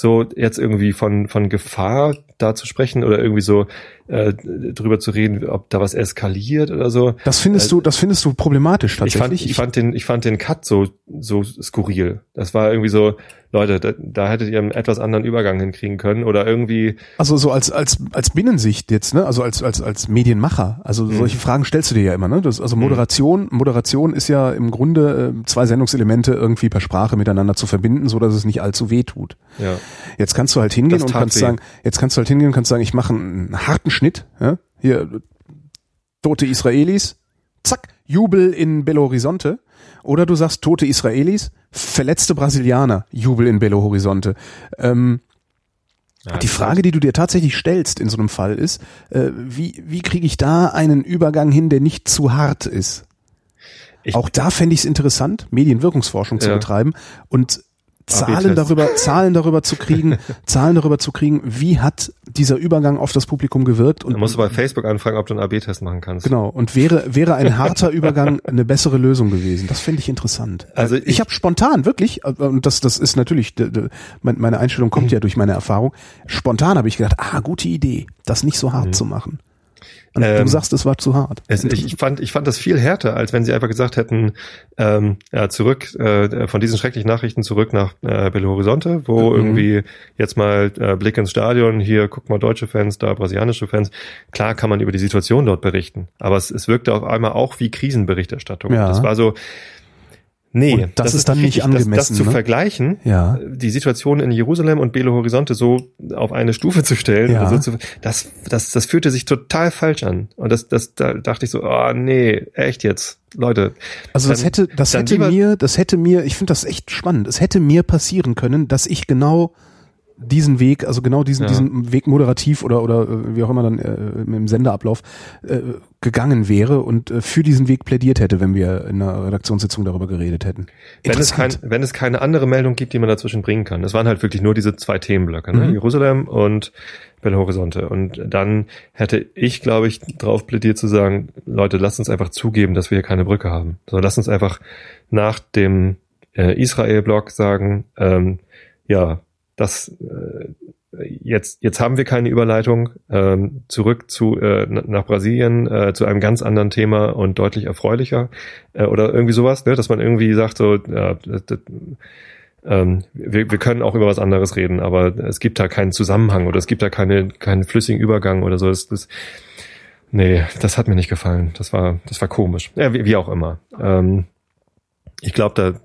So jetzt irgendwie von, von Gefahr da zu sprechen oder irgendwie so äh, drüber zu reden, ob da was eskaliert oder so. Das findest äh, du, das findest du problematisch tatsächlich. Ich fand, ich fand den, ich fand den Cut so, so skurril. Das war irgendwie so, Leute, da, da hättet ihr einen etwas anderen Übergang hinkriegen können oder irgendwie. Also so als als als Binnensicht jetzt, ne? Also als als als Medienmacher. Also mhm. solche Fragen stellst du dir ja immer, ne? Das, also mhm. Moderation, Moderation ist ja im Grunde äh, zwei Sendungselemente irgendwie per Sprache miteinander zu verbinden, so dass es nicht allzu weh tut. Ja. Jetzt kannst du halt hingehen und kannst weh. sagen, jetzt kannst du halt hingehen und kannst sagen, ich mache einen harten Schnitt, ja? Hier tote Israelis, zack, Jubel in Belo Horizonte. Oder du sagst tote Israelis, verletzte Brasilianer, Jubel in Belo Horizonte. Ähm, ja, die Frage, die du dir tatsächlich stellst in so einem Fall ist, äh, wie, wie kriege ich da einen Übergang hin, der nicht zu hart ist? Ich, Auch da fände ich es interessant, Medienwirkungsforschung ja. zu betreiben und Zahlen darüber, Zahlen darüber zu kriegen, [LAUGHS] Zahlen darüber zu kriegen, wie hat dieser Übergang auf das Publikum gewirkt. Und, da musst du bei Facebook anfragen, ob du einen AB-Test machen kannst. Genau. Und wäre, wäre ein harter Übergang [LAUGHS] eine bessere Lösung gewesen. Das fände ich interessant. Also ich, ich habe spontan, wirklich, und das, das ist natürlich, meine Einstellung kommt ja [LAUGHS] durch meine Erfahrung, spontan habe ich gedacht, ah, gute Idee, das nicht so hart mhm. zu machen. Und ähm, du sagst, es war zu hart. Es, ich, fand, ich fand das viel härter, als wenn sie einfach gesagt hätten, ähm, ja, zurück, äh, von diesen schrecklichen Nachrichten zurück nach äh, Belo Horizonte, wo mhm. irgendwie jetzt mal äh, Blick ins Stadion, hier guck mal deutsche Fans, da brasilianische Fans. Klar kann man über die Situation dort berichten, aber es, es wirkte auf einmal auch wie Krisenberichterstattung. Ja. Das war so, Nee, und das, das ist dann nicht angemessen. Das, das zu ne? vergleichen, ja. die Situation in Jerusalem und Belo Horizonte so auf eine Stufe zu stellen, ja. so zu, das, das, das fühlte sich total falsch an. Und das, das, da dachte ich so, oh nee, echt jetzt, Leute. Also das dann, hätte, das hätte mir, das hätte mir, ich finde das echt spannend. Es hätte mir passieren können, dass ich genau diesen Weg, also genau diesen, ja. diesen Weg moderativ oder, oder äh, wie auch immer dann äh, im Sendeablauf äh, gegangen wäre und äh, für diesen Weg plädiert hätte, wenn wir in einer Redaktionssitzung darüber geredet hätten. Wenn es, kein, wenn es keine andere Meldung gibt, die man dazwischen bringen kann. Es waren halt wirklich nur diese zwei Themenblöcke, ne? Mhm. Jerusalem und Belo Horizonte. Und dann hätte ich, glaube ich, drauf plädiert zu sagen, Leute, lasst uns einfach zugeben, dass wir hier keine Brücke haben. Sondern lasst uns einfach nach dem äh, Israel-Blog sagen, ähm, ja, das äh, jetzt jetzt haben wir keine Überleitung ähm, zurück zu äh, nach Brasilien äh, zu einem ganz anderen Thema und deutlich erfreulicher äh, oder irgendwie sowas, ne, dass man irgendwie sagt so ja, das, das, ähm, wir, wir können auch über was anderes reden, aber es gibt da keinen Zusammenhang oder es gibt da keine keinen flüssigen Übergang oder so. Das, das, nee, das hat mir nicht gefallen. Das war das war komisch. Ja, wie, wie auch immer. Ähm, ich glaube, da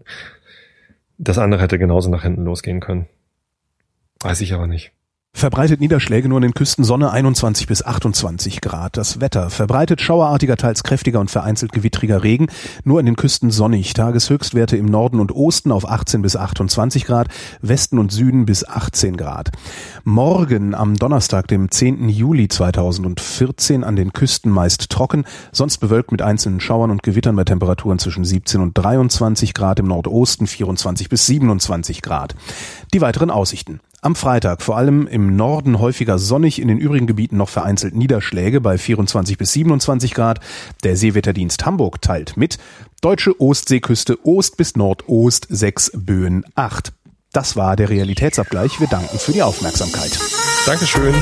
das andere hätte genauso nach hinten losgehen können. Weiß ich aber nicht. Verbreitet Niederschläge nur in den Küsten Sonne 21 bis 28 Grad. Das Wetter verbreitet schauerartiger, teils kräftiger und vereinzelt gewittriger Regen. Nur in den Küsten sonnig. Tageshöchstwerte im Norden und Osten auf 18 bis 28 Grad, Westen und Süden bis 18 Grad. Morgen am Donnerstag, dem 10. Juli 2014 an den Küsten meist trocken, sonst bewölkt mit einzelnen Schauern und Gewittern bei Temperaturen zwischen 17 und 23 Grad, im Nordosten 24 bis 27 Grad. Die weiteren Aussichten. Am Freitag vor allem im Norden häufiger sonnig, in den übrigen Gebieten noch vereinzelt Niederschläge bei 24 bis 27 Grad. Der Seewetterdienst Hamburg teilt mit. Deutsche Ostseeküste Ost bis Nordost 6 Böen 8. Das war der Realitätsabgleich. Wir danken für die Aufmerksamkeit. Dankeschön.